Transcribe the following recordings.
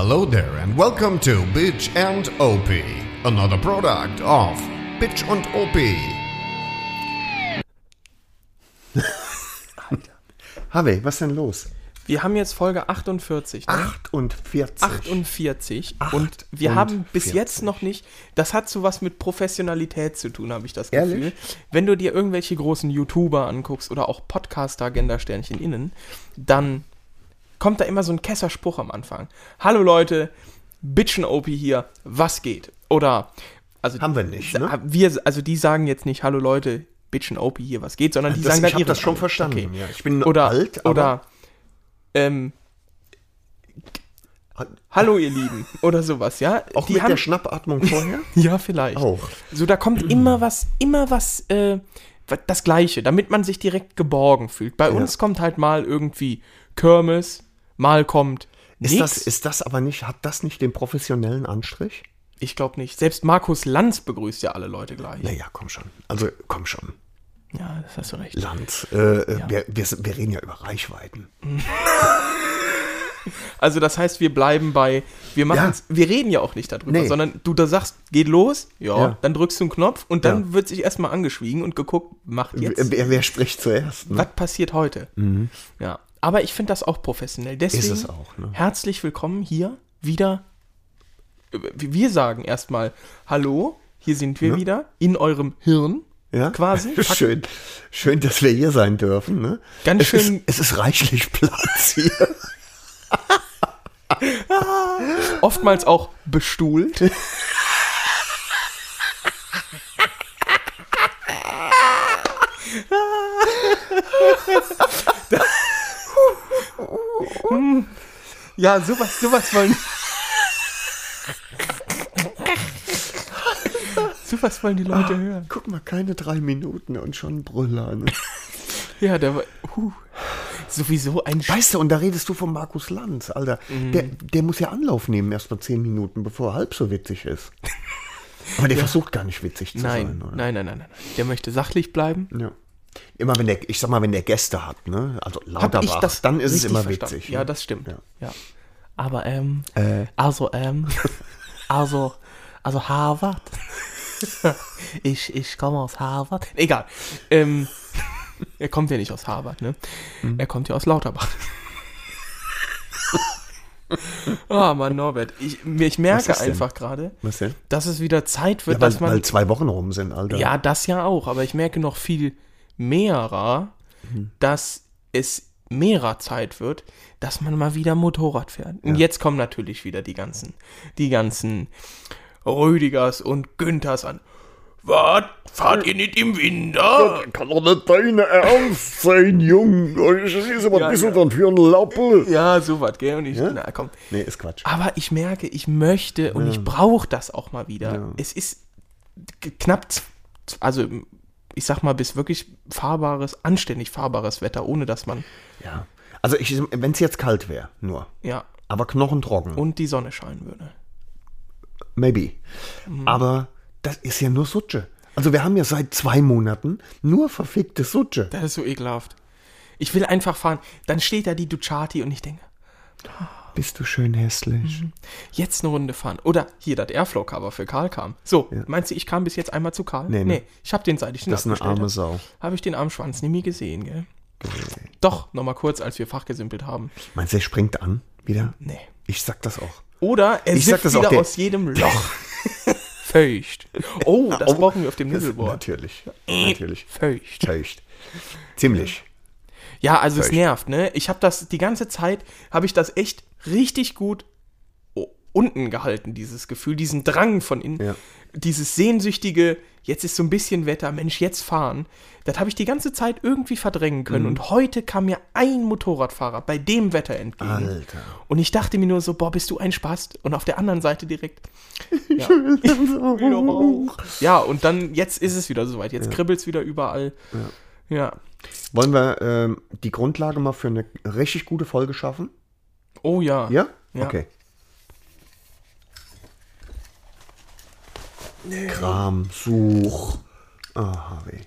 Hello there and welcome to Bitch and OP, another product of Bitch und OP. Harvey, was denn los? Wir haben jetzt Folge 48. Ne? 48. 48. Und wir haben bis 48. jetzt noch nicht, das hat so was mit Professionalität zu tun, habe ich das Ehrlich? Gefühl. Wenn du dir irgendwelche großen YouTuber anguckst oder auch Podcaster, Gendersternchen innen, dann kommt da immer so ein Kesserspruch am Anfang. Hallo Leute, Bitchen OP hier, was geht? Oder, also, Haben wir nicht, ne? wir, also die sagen jetzt nicht, hallo Leute, Bitchen OP hier, was geht, sondern die Das- sagen dann ich hab ihre das schon verstanden, ja. Ich bin oder, alt, aber- oder, ähm, Hallo ihr Lieben oder sowas, ja? Auch die mit haben, der Schnappatmung vorher? ja, vielleicht. Auch. So, da kommt immer was, immer was, äh, das Gleiche, damit man sich direkt geborgen fühlt. Bei uns kommt halt mal irgendwie Kirmes, mal kommt Ist nix. das, ist das aber nicht, hat das nicht den professionellen Anstrich? ich glaube nicht. Selbst Markus Lanz begrüßt ja alle Leute gleich. Naja, komm schon. Also, komm schon. Ja, das hast du recht. Lanz. Äh, äh, wir, wir, wir reden ja über Reichweiten. Also das heißt, wir bleiben bei, wir machen, wir reden ja auch nicht darüber, Nee. sondern du da sagst, geht los, ja, Ja. dann drückst du einen Knopf und dann Ja. wird sich erstmal angeschwiegen und geguckt, macht jetzt, Wer, wer spricht zuerst? Ne? was passiert heute? Ja, aber ich finde das auch professionell. Deswegen es auch, ne? herzlich willkommen hier wieder. Wir sagen erstmal Hallo, hier sind wir wieder in eurem Hirn. Ja? Quasi. Schön, schön, dass wir hier sein dürfen. Ne? Ganz es schön- Ist, es ist reichlich Platz hier. Oftmals auch bestuhlt. Ja, sowas, sowas wollen. sowas wollen die Leute hören. Guck mal, keine drei Minuten und schon Brüller. Ne? Ja, der war. Huh, sowieso ein Weißt du, und da redest du von Markus Lanz, Alter. Mhm. Der, der muss ja Anlauf nehmen, erst mal zehn Minuten, bevor er halb so witzig ist. Aber der versucht gar nicht witzig zu Nein, sein, oder? nein, nein, nein, nein. Der möchte sachlich bleiben. Ja. Immer wenn der, ich sag mal, wenn der Gäste hat, ne? Also Lauterbach, das dann ist es immer verstanden. witzig. Ja, ne? das stimmt. Ja. Ja. Aber, ähm, Äh. also, ähm, also, also Harvard. ich, ich komme aus Harvard. Egal. Ähm, er kommt ja nicht aus Harvard, ne? Mhm. Er kommt ja aus Lauterbach. Ah, Mann, Norbert, ich, ich merke einfach gerade, dass es wieder Zeit wird, Ja, weil, dass man. weil zwei Wochen rum sind, Alter. Ja, das ja auch, aber ich merke noch viel mehrer, Mhm. dass es mehrer Zeit wird, dass man mal wieder Motorrad fährt. Und jetzt kommen natürlich wieder die ganzen, die ganzen Rüdigers und Günthers an. Was? Fahrt ihr nicht im Winter? Kann doch nicht deine Ernst sein, Jung. Ich ist aber Ja, ein bisschen ja. dann für ein Lappe. Ja, sowas, gell? Und ich, na komm. Nee, ist Quatsch. Aber ich merke, ich möchte und ich brauche das auch mal wieder. Es ist knapp, also ich sag mal, bis wirklich fahrbares, anständig fahrbares Wetter, ohne dass man, Ja. Also, wenn es jetzt kalt wäre, nur. ja, Aber knochentrocken. und die Sonne scheinen würde. Maybe. Mhm. Aber das ist ja nur Sutsche. Also, wir haben ja seit zwei Monaten nur verfickte Sutsche. Das ist so ekelhaft. Ich will einfach fahren. Dann steht da die Ducati und ich denke, Bist du schön hässlich. jetzt eine Runde fahren. Oder hier, das Airflow-Cover für Karl kam. So, meinst du, ich kam bis jetzt einmal zu Karl? Nee, Nee, nee. ich habe den, seit ich Das ist eine arme Sau. Habe ich den armen Schwanz nie gesehen, gell? Doch, nochmal kurz, als wir fachgesimpelt haben. Meinst du, er springt an wieder? Nee. Ich sag das auch. Oder er Ich sippt auch wieder der- aus jedem Loch. Feucht. Oh, das brauchen wir auf dem Nibbelboard. Natürlich. Natürlich. Feucht. Feucht. Ziemlich. Ja, also es Feucht. nervt, ne? Ich habe das die ganze Zeit, habe ich das echt richtig gut unten gehalten, dieses Gefühl, diesen Drang von innen, Ja. dieses sehnsüchtige, jetzt ist so ein bisschen Wetter, Mensch, jetzt fahren. Das habe ich die ganze Zeit irgendwie verdrängen können. Mhm. Und heute kam mir ein Motorradfahrer bei dem Wetter entgegen. Alter. Und ich dachte mir nur so, boah, bist du ein Spast? Und auf der anderen Seite direkt. Ja, ja und dann, jetzt ist es wieder soweit. Jetzt kribbelt es wieder überall. Ja. Wollen wir ähm, die Grundlage mal für eine richtig gute Folge schaffen? Oh ja. Ja? Ja. Okay. Kram, Such. Ah, Harvey.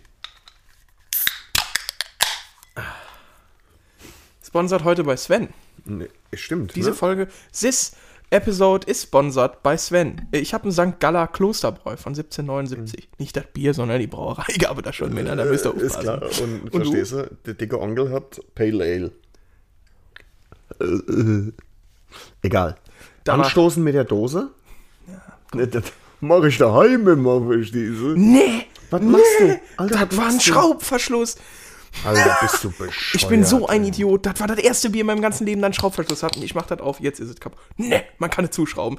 Sponsert heute bei Sven. Nee, stimmt. Diese ne? Folge. Sis, Episode ist sponsored bei Sven. Ich habe einen St. Galler Klosterbräu von 1779. Nicht das Bier, sondern die Brauerei gab da schon, Männer, da müsst ihr Ist aufpassen. klar. Und, Und verstehst du? Der dicke Onkel hat Pale Ale. Äh, äh, egal. Danach- Anstoßen mit der Dose? Ja. Das mache ich daheim immer, verstehst du? Nee, Was machst du? Alter, das war ein? Schraubverschluss. Alter, bist du bescheuert. Ich bin so ein Idiot. Das war das erste Bier in meinem ganzen Leben, das einen Schraubverschluss hat. Und ich mach das auf, jetzt ist es kaputt. Nee, man kann es zuschrauben.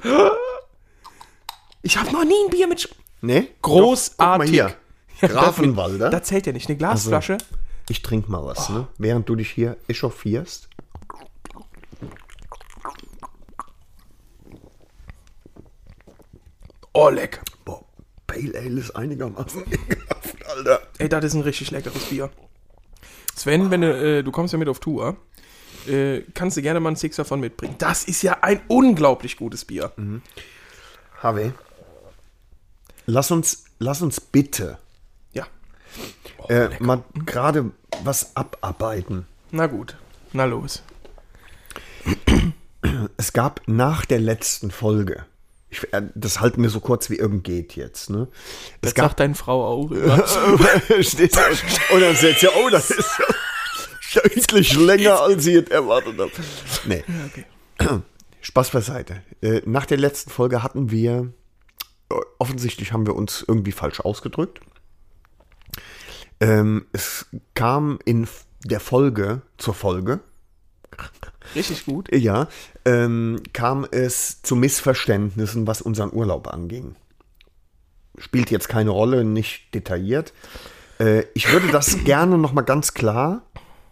Ich habe noch nie ein Bier mit... Sch Nee? Großartig. Doch, guck mal hier. Ja, Grafenwalder. Das zählt ja nicht. Eine Glasflasche. Ich trink mal was, ne? Während du dich hier echauffierst. Oh, leck. Boah, Pale Ale ist einigermaßen ekelhaft, Alter. Ey, das ist ein richtig leckeres Bier. Sven, wenn du, äh, du kommst ja mit auf Tour, äh, kannst du gerne mal einen Six davon mitbringen. Das ist ja ein unglaublich gutes Bier. Harvey, lass uns, lass uns bitte Ja. äh, mal gerade was abarbeiten. Na gut. Na los. Es gab nach der letzten Folge, ich, äh, das halten wir so kurz wie irgend geht jetzt, ne? Es Das sagt deine Frau auch. Steht. Und dann sagt sie, oh, das ist ja deutlich länger, als ich es erwartet habe. Nee. Spaß beiseite. Äh, Nach der letzten Folge hatten wir, äh, offensichtlich haben wir uns irgendwie falsch ausgedrückt. Ähm, es kam in der Folge zur Folge, Richtig gut. ja, ähm, kam es zu Missverständnissen, was unseren Urlaub anging. Spielt jetzt keine Rolle, nicht detailliert. Äh, ich würde das gerne noch mal ganz klar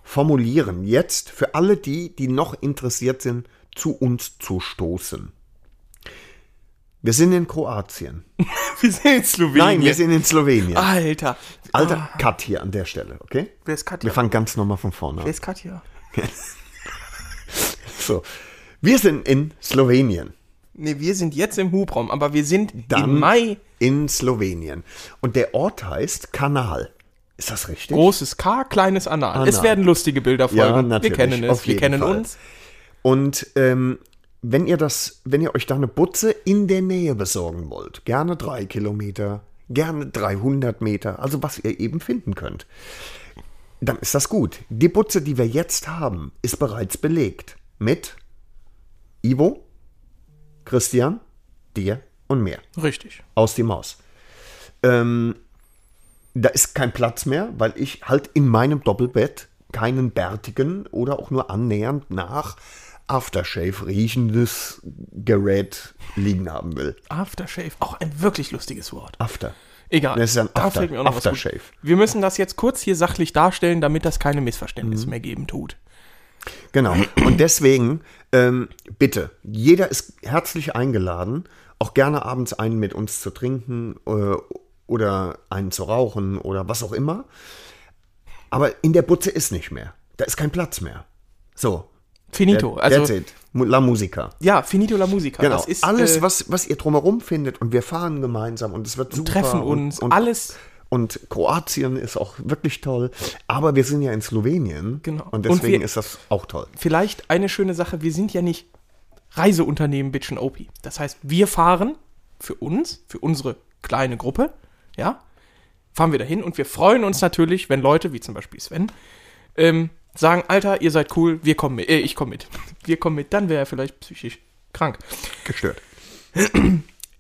formulieren. Jetzt für alle die, die noch interessiert sind, zu uns zu stoßen. Wir sind in Kroatien. Wir sind in Slowenien. Nein, wir sind in Slowenien. Alter. Alter, Ah, Cut hier an der Stelle, okay? wer ist Katja? Wir fangen ganz nochmal von vorne Wer an. ist Katja? So. Wir sind in Slowenien. Nee, wir sind jetzt im Hubraum, aber wir sind Dann im Mai. in Slowenien. Und der Ort heißt Kanal. Ist das richtig? Großes K, kleines Anal. Anal. Es werden lustige Bilder folgen. Ja, wir kennen es, wir kennen Fall. uns. Und ähm, wenn ihr das, wenn ihr euch da eine Butze in der Nähe besorgen wollt, gerne drei Kilometer, gerne 300 Meter, also was ihr eben finden könnt, dann ist das gut. Die Butze, die wir jetzt haben, ist bereits belegt mit Ivo, Christian, dir und mir. Richtig. aus die Maus. Ähm, da ist kein Platz mehr, weil ich halt in meinem Doppelbett keinen bärtigen oder auch nur annähernd nach Aftershave riechendes Gerät liegen haben will. Aftershave, auch ein wirklich lustiges Wort. After. Egal. Das ist ein Da After- Aftershave. Wir müssen das jetzt kurz hier sachlich darstellen, damit das keine Mhm. Missverständnisse mehr geben tut. Genau. Und deswegen, ähm, bitte, jeder ist herzlich eingeladen, auch gerne abends einen mit uns zu trinken äh, oder einen zu rauchen oder was auch immer. Aber in der Butze ist nicht mehr. Da ist kein Platz mehr. So. Finito. That- Also, That's it. La Musica. ja, Finito la Musica. Genau. Das ist, alles, äh, was, was ihr drumherum findet und wir fahren gemeinsam und es wird super. treffen und, uns, und, alles. Und Kroatien ist auch wirklich toll. Aber wir sind ja in Slowenien. Genau. Und Und deswegen wir- ist das auch toll. Vielleicht eine schöne Sache, wir sind ja nicht Reiseunternehmen Bitch OP. Das heißt, wir fahren für uns, für unsere kleine Gruppe, ja, fahren wir dahin und wir freuen uns natürlich, wenn Leute, wie zum Beispiel Sven, ähm, sagen, Alter, ihr seid cool, wir kommen mit, äh, ich komme mit. Wir kommen mit, dann wäre er vielleicht psychisch krank. Gestört.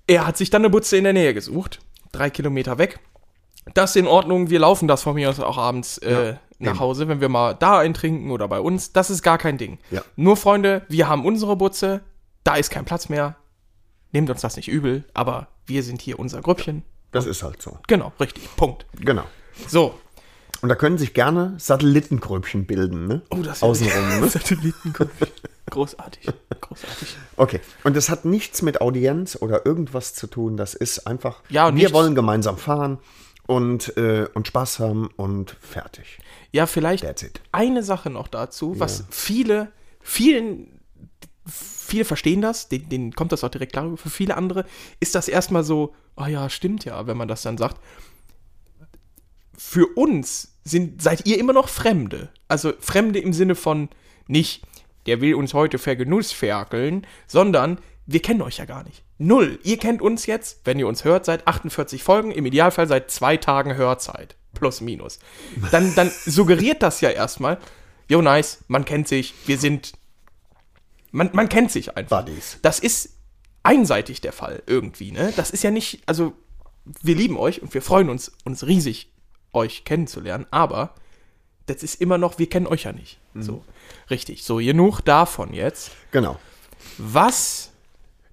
Er hat sich dann eine Butze in der Nähe gesucht, drei Kilometer weg. Das ist in Ordnung, wir laufen das von mir aus auch abends äh, nach eben. Hause, wenn wir mal da eintrinken oder bei uns. Das ist gar kein Ding. Ja. Nur Freunde, wir haben unsere Butze, da ist kein Platz mehr. Nehmt uns das nicht übel, aber wir sind hier unser Grüppchen. Das ist halt so. Genau, richtig. Punkt. Genau. So. Und da können sich gerne Satellitengröbchen bilden, ne? Oh, das ist Außenrum, ne? Satellitengrüppchen. Großartig. Großartig. Okay. Und das hat nichts mit Audienz oder irgendwas zu tun. Das ist einfach, Ja, wir nichts- wollen gemeinsam fahren und, äh, und Spaß haben und fertig. Ja, vielleicht eine Sache noch dazu, was viele, vielen, viele verstehen das, denen, denen kommt das auch direkt klar, für viele andere ist das erstmal so, ah ja, stimmt ja, wenn man das dann sagt. Für uns sind, seid ihr immer noch Fremde. Also Fremde im Sinne von nicht, der will uns heute vergenussferkeln, sondern wir kennen euch ja gar nicht. Null. Ihr kennt uns jetzt, wenn ihr uns hört, seit 48 Folgen, im Idealfall seit zwei Tagen Hörzeit. Plus, minus. Dann, dann suggeriert das ja erstmal, jo, nice, man kennt sich, wir sind. Man, man kennt sich einfach. Buddies. Das ist einseitig der Fall irgendwie, ne? Das ist ja nicht, also wir lieben euch und wir freuen uns, uns riesig, euch kennenzulernen, aber das ist immer noch, wir kennen euch ja nicht. So, richtig. So, genug davon jetzt. Genau. Was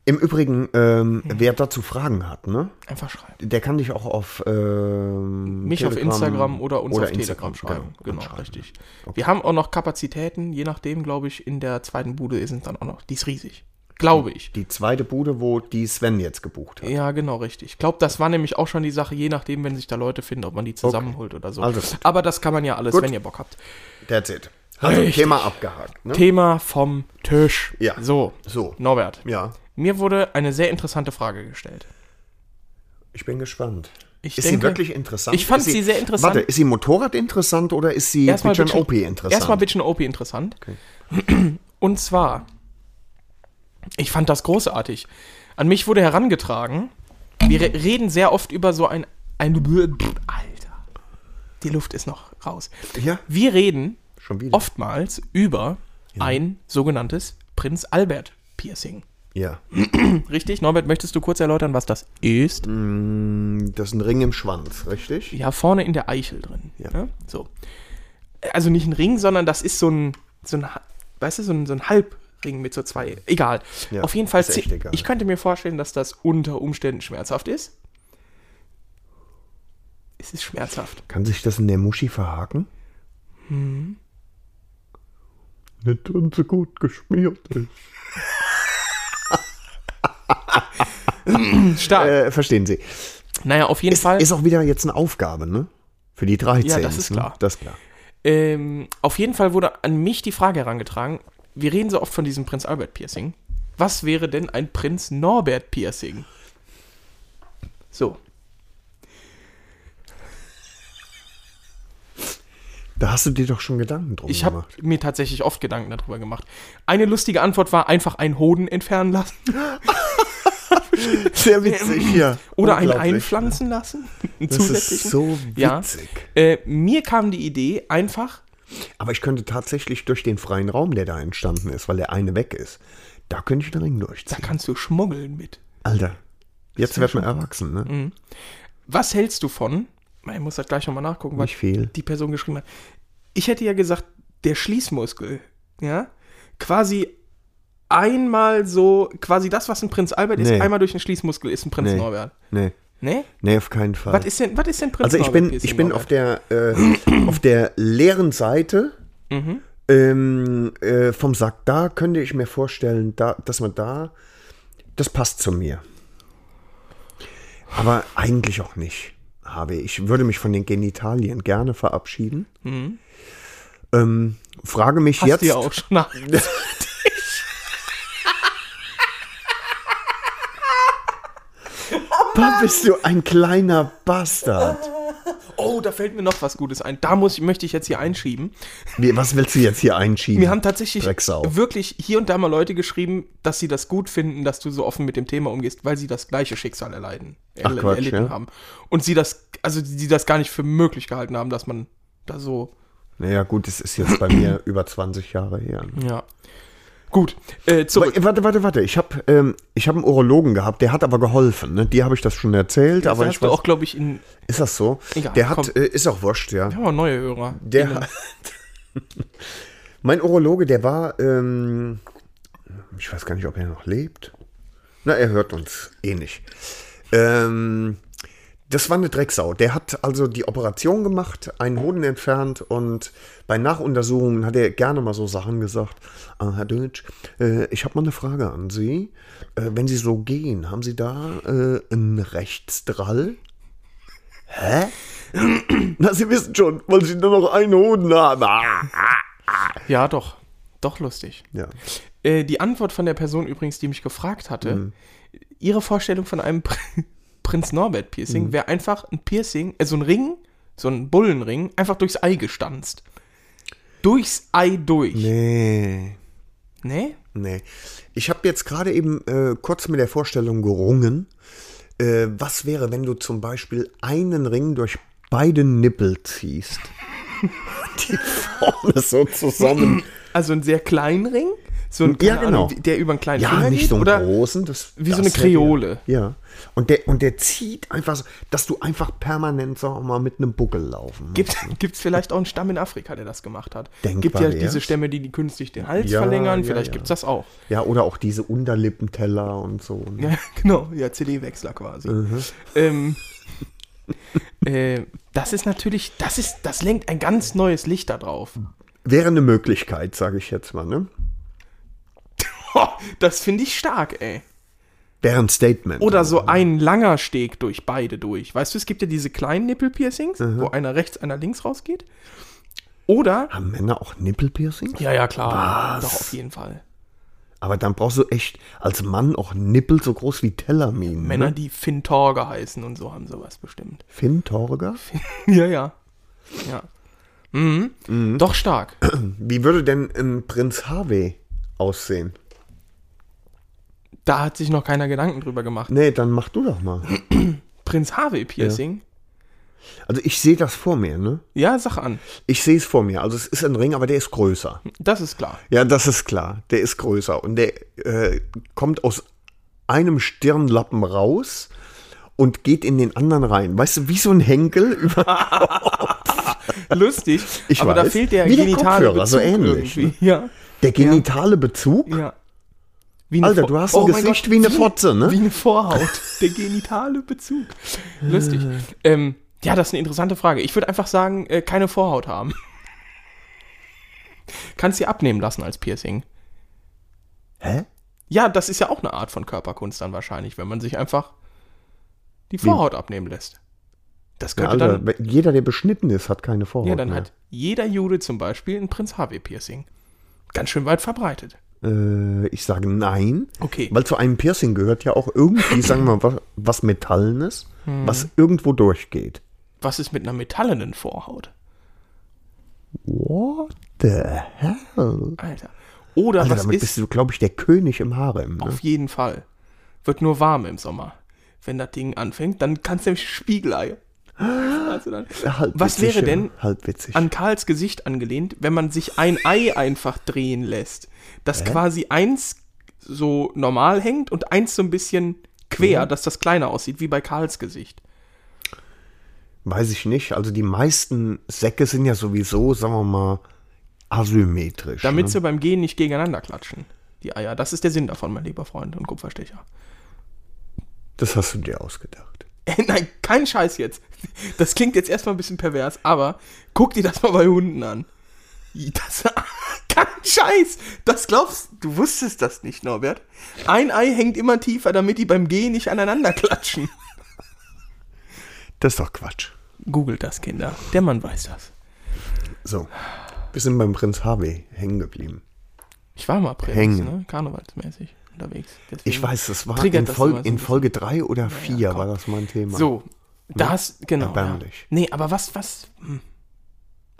Im Übrigen, ähm, wer dazu Fragen hat, ne? einfach schreiben. Der kann dich auch auf ähm, Mich auf Telegram Instagram oder uns auf Instagram, Telegram schreiben. Genau, anschreiben. richtig. Wir haben auch noch Kapazitäten, je nachdem, glaube ich, in der zweiten Bude sind dann auch noch. Die ist riesig. Glaube ich. Die zweite Bude, wo die Sven jetzt gebucht hat. Ja, genau, richtig. Ich glaube, das war nämlich auch schon die Sache, je nachdem, wenn sich da Leute finden, ob man die zusammenholt oder so. Also gut. Aber das kann man ja alles, Gut. wenn ihr Bock habt. That's it. Also Richtig. Thema abgehakt. Ne? Thema vom Tisch. Ja. So, So. Norbert. Ja, Mir wurde eine sehr interessante Frage gestellt. ich bin gespannt. Ich ist denke- sie wirklich interessant? Ich fand Ist sie sehr interessant. Warte, ist sie Motorrad interessant oder ist sie Erstmal Bitch and bisschen- OP interessant? Erstmal bisschen OP interessant. Und zwar, ich fand das großartig. An mich wurde herangetragen, wir re reden sehr oft über so ein, ein Alter, die Luft ist noch raus. Ja, Wir reden oftmals über ein sogenanntes Prinz Albert Piercing. Ja. Richtig? Norbert, möchtest du kurz erläutern, was das ist? Mm, Das ist ein Ring im Schwanz, richtig? Ja, vorne in der Eichel drin. Ja. Ne? So. Also nicht ein Ring, sondern das ist so ein, so ein weißt du, so ein, so ein Halbring mit so zwei. Egal. Ja, Auf jeden Fall, egal. ich könnte mir vorstellen, dass das unter Umständen schmerzhaft ist. Es ist schmerzhaft. Kann sich das in der Muschi verhaken? Mhm. Nicht wenn sie gut geschmiert ist. Stark. Äh, verstehen Sie. naja, auf jeden Ist, Fall. ist auch wieder jetzt eine Aufgabe, ne? Für die 13. Ja, das ist klar. Ne? Das ist klar. Ähm, auf jeden Fall wurde an mich die Frage herangetragen, wir reden so oft von diesem Prinz Albert Piercing. Was wäre denn ein Prinz Norbert Piercing? So. Da hast du dir doch schon Gedanken drum Ich habe gemacht. mir tatsächlich oft Gedanken darüber gemacht. Eine lustige Antwort war einfach einen Hoden entfernen lassen Sehr witzig, ja. oder einen einpflanzen lassen. Einen Das ist so Ja. witzig. Äh, mir kam die Idee einfach, Aber ich könnte tatsächlich durch den freien Raum, der da entstanden ist, weil der eine weg ist, da könnte ich den Ring da durchziehen. kannst du schmuggeln mit. Alter, jetzt wird man erwachsen, ne? Mhm. Was hältst du von? Ich muss das gleich nochmal nachgucken, was die Person geschrieben hat. Ich hätte ja gesagt, der Schließmuskel, ja, quasi einmal so, quasi das, was ein Prinz Albert ist, Nee. einmal durch den Schließmuskel ist ein Prinz Nee. Norbert. Nee, Ne? nee, auf keinen Fall. Was ist denn, was ist denn Prinz also ich Norbert? bin, ich bin Norbert? auf der, äh, auf der leeren Seite Mhm. ähm, äh, vom Sack. Da könnte ich mir vorstellen, da, dass man da, das passt zu mir. Aber eigentlich auch nicht, habe ich. Ich würde mich von den Genitalien gerne verabschieden. Ähm, frage mich Mhm. Hast jetzt. du ja auch schon Da bist du ein kleiner Bastard. Oh, da fällt mir noch was Gutes ein. Da muss, möchte ich jetzt hier einschieben. Wie, was willst du jetzt hier einschieben? Mir haben tatsächlich Drecksau. wirklich hier und da mal Leute geschrieben, dass sie das gut finden, dass du so offen mit dem Thema umgehst, weil sie das gleiche Schicksal erleiden, Ach, erl- Quatsch, erlitten ja? haben. Und sie das, also die das gar nicht für möglich gehalten haben, dass man da so, Naja, gut, das ist jetzt bei mir über 20 Jahre her. ne? ja. Gut, äh, zurück. Warte, warte, warte. Ich habe ähm, ich hab einen Urologen gehabt, der hat aber geholfen. Ne? Die habe ich das schon erzählt, Das aber ich weiß, auch, glaube ich, in. ist das so? Egal, der hat, äh, ist auch wurscht, ja. Wir haben auch neue Hörer. Der hat, mein Urologe, der war, ähm, ich weiß gar nicht, ob er noch lebt. Na, er hört uns eh nicht. Ähm, das war eine Drecksau. Der hat also die Operation gemacht, einen Hoden entfernt und bei Nachuntersuchungen hat er gerne mal so Sachen gesagt. Ah, Herr Deutsch, äh, ich habe mal eine Frage an Sie. Äh, wenn Sie so gehen, haben Sie da äh, einen Rechtsdrall? Hä? Na, Sie wissen schon, weil Sie nur noch einen Hoden haben. Ah. Ja, doch. Doch lustig. Ja. Äh, die Antwort von der Person übrigens, die mich gefragt hatte, Mhm. ihre Vorstellung von einem Prinz Norbert Piercing Mhm. wäre einfach ein Piercing, äh, so ein Ring, so ein Bullenring, einfach durchs Ei gestanzt. Durchs Ei durch. Nee. Nee? Nee. Ich habe jetzt gerade eben äh, kurz mit der Vorstellung gerungen, äh, was wäre, wenn du zum Beispiel einen Ring durch beide Nippel ziehst? Die vorne so zusammen. Also einen sehr kleinen Ring? So ein, Ja, keine Ahnung, genau. der über einen kleinen Ja, Finger nicht geht? so einen oder großen. Das, wie so das eine hätte- Kreole. Ja. Und der, und der zieht einfach so, dass du einfach permanent, wir mal, mit einem Buckel laufen Gibt es vielleicht auch einen Stamm in Afrika, der das gemacht hat? Denkbar gibt ja wär's. diese Stämme, die, die künstlich den Hals Ja, verlängern. ja, Vielleicht ja. gibt's das auch. Ja, oder auch diese Unterlippenteller und so. ne? Ja, genau. Ja, CD-Wechsler quasi. Mhm. Ähm, äh, das ist natürlich, das ist, das lenkt ein ganz neues Licht da drauf. Wäre eine Möglichkeit, sage ich jetzt mal, ne? Das finde ich stark, ey. Ein Statement. Oder so ein langer Steg durch beide durch. Weißt du, es gibt ja diese kleinen Nippelpiercings, Mhm. wo einer rechts, einer links rausgeht. Oder. Haben Männer auch Nippelpiercings? Ja, ja, klar. Was? Doch, auf jeden Fall. Aber dann brauchst du echt als Mann auch Nippel so groß wie Tellerminen. Männer, Ne? die Finn Torge heißen und so haben sowas bestimmt. Finn Torger? Ja, ja. Ja. Mhm. Doch stark. Wie würde denn ein Prinz Harvey aussehen? Da hat sich noch keiner Gedanken drüber gemacht. Nee, dann mach du doch mal. Prinz Harvey Piercing? Also ich sehe das vor mir, ne? Ja. sag an. Ich sehe es vor mir. Also es ist ein Ring, aber der ist größer. Das ist klar. Ja, das ist klar. Der ist größer. Und der äh, kommt aus einem Stirnlappen raus und geht in den anderen rein. Weißt du, wie so ein Henkel über Lustig. Ich aber da weiß. fehlt der Wie der genitale Kopfhörer, so Bezug ähnlich, ne? Ja. der genitale Bezug. Ja. Wie Alter, du hast ein mein Gesicht wie eine Fotze, ne? Wie eine Vorhaut. Der genitale Bezug. Lustig. Ähm, ja, das ist eine interessante Frage. Ich würde einfach sagen, äh, keine Vorhaut haben. Kannst sie abnehmen lassen als Piercing. Hä? Ja, das ist ja auch eine Art von Körperkunst dann wahrscheinlich, wenn man sich einfach die Vorhaut abnehmen lässt. Das Ja, könnte Alter, dann. jeder, der beschnitten ist, hat keine Vorhaut Ja, dann mehr. hat jeder Jude zum Beispiel ein Prinz Harvey Piercing. Ganz schön weit verbreitet. Äh, ich sage nein. Okay. Weil zu einem Piercing gehört ja auch irgendwie, sagen wir mal, was, was Metallenes, Hm. was irgendwo durchgeht. Was ist mit einer metallenen Vorhaut? What the hell? Alter. Oder Alter, was damit ist. bist du, glaube ich, der König im Harem. Ne? Auf jeden Fall. Wird nur warm im Sommer. Wenn das Ding anfängt, dann kannst du nämlich Spiegelei. Also dann, was wäre denn Halb witzig. an Karls Gesicht angelehnt, wenn man sich ein Ei einfach drehen lässt? Das quasi eins so normal hängt und eins so ein bisschen quer, Mhm. dass das kleiner aussieht, wie bei Karls Gesicht. Weiß ich nicht. Also die meisten Säcke sind ja sowieso, sagen wir mal, asymmetrisch. Damit ne? sie beim Gehen nicht gegeneinander klatschen. Die Eier. Das ist der Sinn davon, mein lieber Freund und Kupferstecher. Das hast du dir ausgedacht. Nein, kein Scheiß jetzt. Das klingt jetzt erstmal ein bisschen pervers, aber guck dir das mal bei Hunden an. Das, kein Scheiß. Das glaubst du, wusstest das nicht, Norbert. Ein Ei hängt immer tiefer, damit die beim Gehen nicht aneinander klatschen. Das ist doch Quatsch. Googelt das, Kinder. Der Mann weiß das. So. Wir sind beim Prinz Harvey hängen geblieben. Ich war mal Prinz, Hängen. ne? Karnevalsmäßig unterwegs. Deswegen Ich weiß, das war in, das Fol ein in. Folge 3 oder 4 komm. war das mein Thema. So, das, genau. Ja. Erbärmlich. Nee, aber was, was? Hm.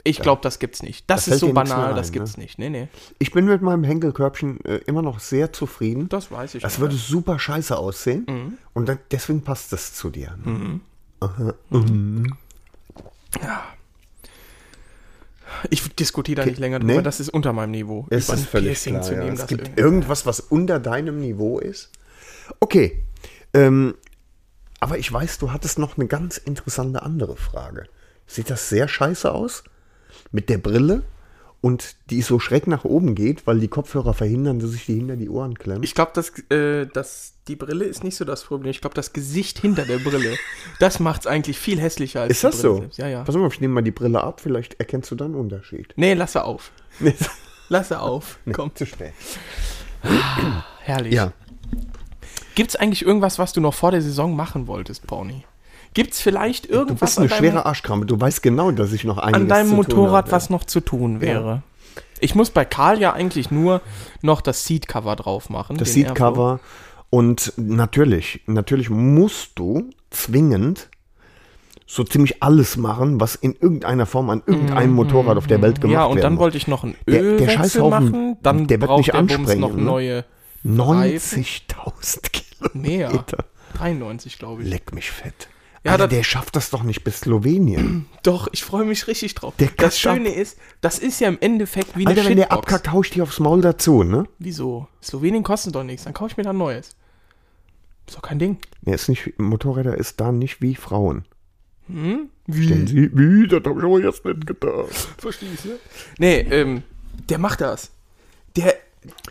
Ich glaube, das gibt's nicht. Das Da ist so banal, mehr das ein, gibt's ne? nicht. Nee, nee. Ich bin mit meinem Henkelkörbchen äh, immer noch sehr zufrieden. Das weiß ich. Das noch. würde super scheiße aussehen. Mhm. Und dann, deswegen passt das zu dir. Ne? Ich diskutiere da nicht länger drüber, nee. das ist unter meinem Niveau. Es ein ist völlig Piercing klar. zu Ja. nehmen, Es das gibt irgendwie- irgendwas, was unter deinem Niveau ist. Okay. Ähm, aber ich weiß, du hattest noch eine ganz interessante andere Frage. Sieht das sehr scheiße aus? Mit der Brille und die so schräg nach oben geht, weil die Kopfhörer verhindern, dass sich die hinter die Ohren klemmen. Ich glaube, dass, äh, dass die Brille ist nicht so das Problem. Ich glaube, das Gesicht hinter der Brille, das macht's eigentlich viel hässlicher als ist das Brille so? selbst. Ja, ja. Pass mal, ich nehme mal die Brille ab, vielleicht erkennst du dann einen Unterschied. Nee, lasse auf. Lasse auf. Komm, zu spät. herrlich. Ja. Gibt's eigentlich irgendwas, was du noch vor der Saison machen wolltest, Pony? Gibt's vielleicht Du irgendwas bist eine an schwere deinem, Arschkrampe. Du weißt genau, dass ich noch einiges an deinem Motorrad, habe. was noch zu tun wäre? Ich muss bei Karl ja eigentlich nur noch das Seat-Cover drauf machen. Das. Seatcover. Und natürlich, natürlich musst du zwingend so ziemlich alles machen, was in irgendeiner Form an irgendeinem Motorrad auf der Welt gemacht Mhm. Ja, und dann muss. wollte ich noch einen Der- der Scheißhaufen, machen. Dann der wird nicht der Bums anspringen, noch ne? neue Reifen. 90.000 Kilometer. Mehr. 93, glaube ich. Leck mich fett. Ja, Alter, der schafft das doch nicht bis Slowenien. Doch, ich freue mich richtig drauf. Der das Schöne ist, das ist ja im Endeffekt wie eine Alter, wenn der abkackt, hau ich dir aufs Maul dazu, ne? Wieso? Slowenien kostet doch nichts, dann kaufe ich mir dann neues. Ist doch kein Ding. Er ist nicht, Motorräder ist da nicht wie Frauen. Hm? Stellen Sie, wie, das hab ich aber jetzt nicht gedacht. Verstehst du? Nee, ähm, der macht das. Der,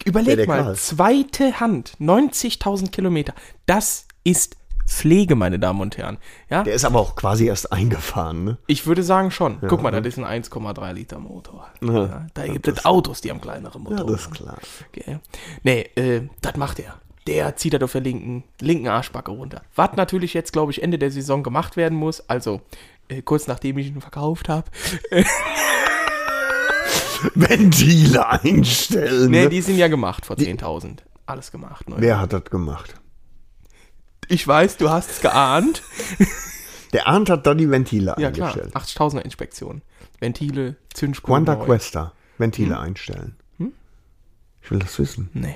überleg Der, der mal, Karl. zweite Hand, 90.000 Kilometer. Das ist Pflege, meine Damen und Herren. Ja, Der ist aber auch quasi erst eingefahren, ne? ich würde sagen schon. Guck mal, das ist ein 1,3 Liter Motor. Ja, da gibt es Autos, die haben kleinere Ja, Motoren. das ist klar. Okay. Nee, äh, das macht er. Der zieht das auf der linken, linken Arschbacke runter. Was natürlich jetzt, glaube ich, Ende der Saison gemacht werden muss. Also, äh, kurz nachdem ich ihn verkauft habe. Ventile einstellen. Nee, ne? die sind ja gemacht vor 10.000. Alles gemacht. Neu. Wer hat das gemacht? Ich weiß, du hast es geahnt. Der Arndt hat da die Ventile Ja, klar. eingestellt. 80.000er Inspektion. Ventile, Zündspuren. Quanta. Questa. Ventile Hm? einstellen. Ich will das wissen. Nee.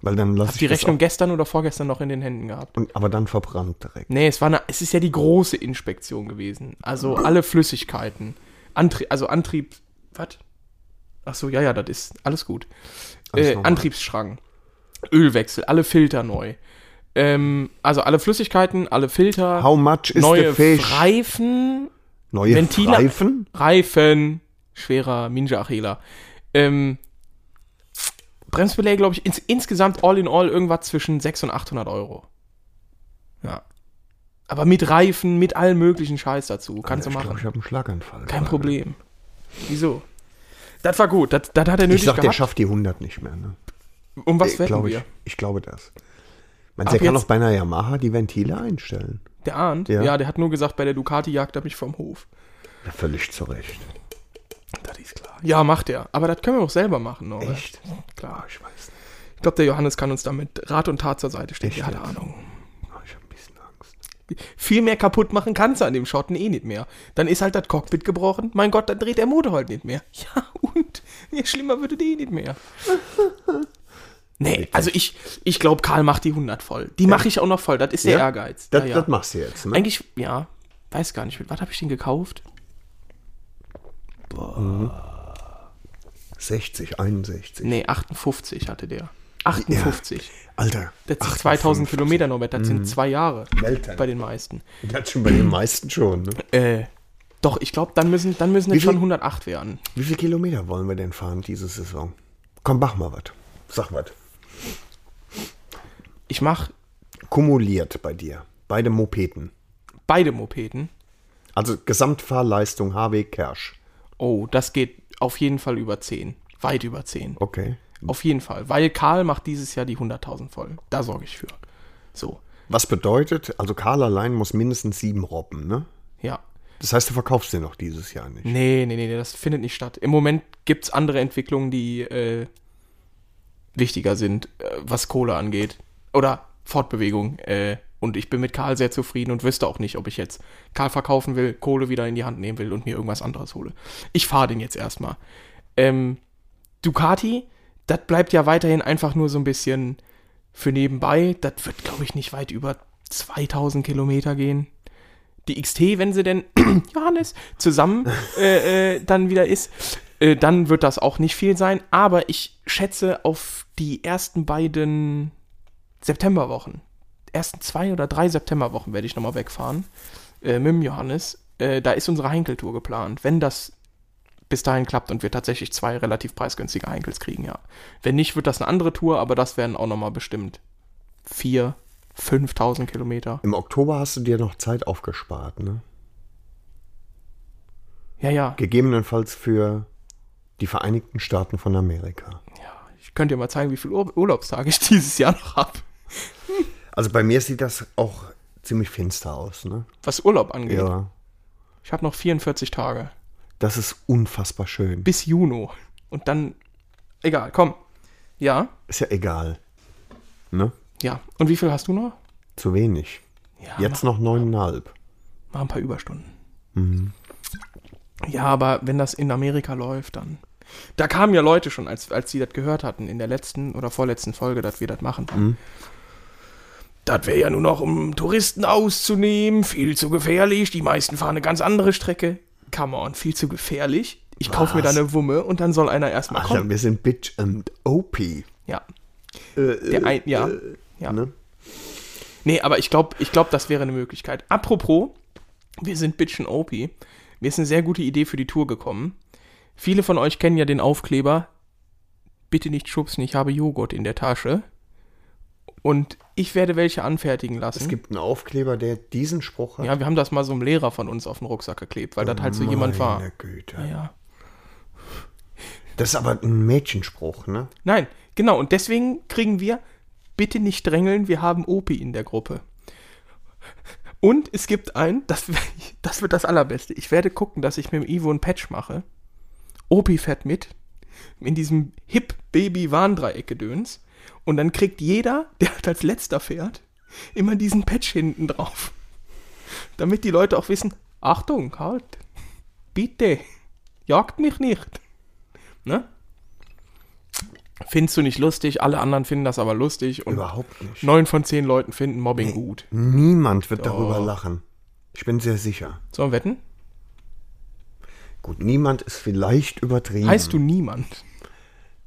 Weil dann lass Hab ich die Rechnung gestern oder vorgestern noch in den Händen gehabt. Und, aber dann verbrannt direkt. Nee, es war eine, es ist ja die große Inspektion gewesen. Also alle Flüssigkeiten. Antrie also Antrieb. Was? Ach so, ja, ja, das ist alles gut. Alles äh, normal. Antriebsstrang. Ölwechsel, alle Filter neu. Ähm, also alle Flüssigkeiten, alle Filter. How much is neue the fish? Reifen. Neue Ventile- Reifen? Reifen. Schwerer Ninja Achela. Ähm, Bremsbeläge, glaube ich, ins, insgesamt all in all irgendwas zwischen 600 und 800 Euro. Ja. Aber mit Reifen, mit allem möglichen Scheiß dazu. Kannst ich du machen. ich habe einen Schlaganfall. Kein gerade. Problem. Wieso? Das war gut. Das, das hat er Ich nötig sag, der gehabt. schafft die 100 nicht mehr. Ne? um was Ich wetten glaube wir? ich, ich glaube das. Meinst du, der kann auch bei einer Yamaha die Ventile einstellen? Der ahnt? Ja. Ja. der hat nur gesagt, bei der Ducati jagt er mich vom Hof. Ja, völlig zu Recht. Das ist klar. Ja, macht er. Aber das können wir auch selber machen, Norbert. Echt? Klar. Ich weiß nicht. Ich glaube, der Johannes kann uns damit Rat und Tat zur Seite stehen. Der hat jetzt? Ahnung. Oh, Ich habe ein bisschen Angst. Viel mehr kaputt machen kannst du an dem Schotten eh nicht mehr. Dann ist halt das Cockpit gebrochen. Mein Gott, dann dreht der Motor halt nicht mehr. Ja, und? Ja, schlimmer würde die eh nicht mehr. Nee, also ich, ich glaube, Karl macht die 100 voll. Die mache ich auch noch voll. Das ist der Ja? Ehrgeiz. Das, ja, ja. das machst du jetzt, ne? Eigentlich, ja, weiß gar nicht. Was habe ich den gekauft? 60, 61. Nee, 58 hatte der. 58. Alter. Das sind 58. 2000 Kilometer, Norbert. Das sind zwei Jahre. Welten. Bei den meisten. Das schon bei den meisten schon, ne? Äh, doch, ich glaube, dann müssen, dann müssen es schon viel- 108 werden. Wie viele Kilometer wollen wir denn fahren diese Saison? Komm, mach mal was. Sag was. Ich mache Kumuliert bei dir. Beide Mopeden. beide Mopeden. Also Gesamtfahrleistung HW Kersch. Oh, das geht auf jeden Fall über 10. Weit über 10. Okay. Auf jeden Fall. Weil Karl macht dieses Jahr die 100.000 voll. Da sorge ich für. So, Was bedeutet, also Karl allein muss mindestens sieben robben, ne? ja. Das heißt, du verkaufst den noch dieses Jahr nicht. Nee, nee, nee, nee, das findet nicht statt. Im Moment gibt es andere Entwicklungen, die äh, wichtiger sind, äh, was Kohle angeht. Oder Fortbewegung. Äh, und ich bin mit Karl sehr zufrieden und wüsste auch nicht, ob ich jetzt Karl verkaufen will, Kohle wieder in die Hand nehmen will und mir irgendwas anderes hole. Ich fahre den jetzt erstmal. Ähm, Ducati, das bleibt ja weiterhin einfach nur so ein bisschen für nebenbei. Das wird, glaube ich, nicht weit über 2000 Kilometer gehen. Die XT, wenn sie denn, Johannes, zusammen äh, äh, dann wieder ist, äh, dann wird das auch nicht viel sein. Aber ich schätze auf die ersten beiden Septemberwochen, ersten zwei oder drei Septemberwochen werde ich nochmal wegfahren äh, mit dem Johannes. Äh, da ist unsere Heinkeltour geplant. Wenn das bis dahin klappt und wir tatsächlich zwei relativ preisgünstige Heinkels kriegen, ja. Wenn nicht, wird das eine andere Tour, aber das werden auch nochmal bestimmt vier, 5000 Kilometer. Im Oktober hast du dir noch Zeit aufgespart, ne? Ja, ja. Gegebenenfalls für die Vereinigten Staaten von Amerika. Ich könnte dir mal zeigen, wie viele Ur Urlaubstage ich dieses Jahr noch habe. Also bei mir sieht das auch ziemlich finster aus, ne? Was Urlaub angeht. Ja. Ich habe noch 44 Tage. Das ist unfassbar schön. Bis Juni. Und dann. Egal, komm. Ja, Ist ja egal. Ne? ja. Und wie viel hast du noch? Zu wenig. Ja, Jetzt noch neuneinhalb. Mach ein paar Überstunden. Ja, aber wenn das in Amerika läuft, dann. Da kamen ja Leute schon, als, als sie das gehört hatten, in der letzten oder vorletzten Folge, dass wir das machen. Das wäre ja nur noch, um Touristen auszunehmen, viel zu gefährlich. Die meisten fahren eine ganz andere Strecke. Come on, viel zu gefährlich. Ich kaufe mir da eine Wumme und dann soll einer erstmal Alter, kommen. wir sind Bitch and OP. Ja. Äh, Der ein, ja. ja. Ne? Nee, aber ich glaube, ich glaub, das wäre eine Möglichkeit. Apropos, wir sind Bitchen OP. Mir ist eine sehr gute Idee für die Tour gekommen. Viele von euch kennen ja den Aufkleber. Bitte nicht schubsen, ich habe Joghurt in der Tasche. Und ich werde welche anfertigen lassen. Es gibt einen Aufkleber, der diesen Spruch hat. ja, wir haben das mal so einem Lehrer von uns auf den Rucksack geklebt, weil das halt so jemand war. Meine Güte. Ja. Das ist aber ein Mädchenspruch, ne? Nein, genau. Und deswegen kriegen wir bitte nicht drängeln, wir haben Opi in der Gruppe. Und es gibt ein, das, das wird das Allerbeste. Ich werde gucken, dass ich mit dem Ivo ein Patch mache. Opi fährt mit. In diesem Hip-Baby-Warndreieck-Gedöns. Und dann kriegt jeder, der halt als letzter fährt, immer diesen Patch hinten drauf. Damit die Leute auch wissen, Achtung, halt, bitte, jagt mich nicht. Ne? Findest du nicht lustig, alle anderen finden das aber lustig und Überhaupt nicht. neun von zehn Leuten finden Mobbing gut. Niemand wird darüber lachen. Ich bin sehr sicher. Sollen wir wetten? Gut, niemand ist vielleicht übertrieben. Heißt du niemand?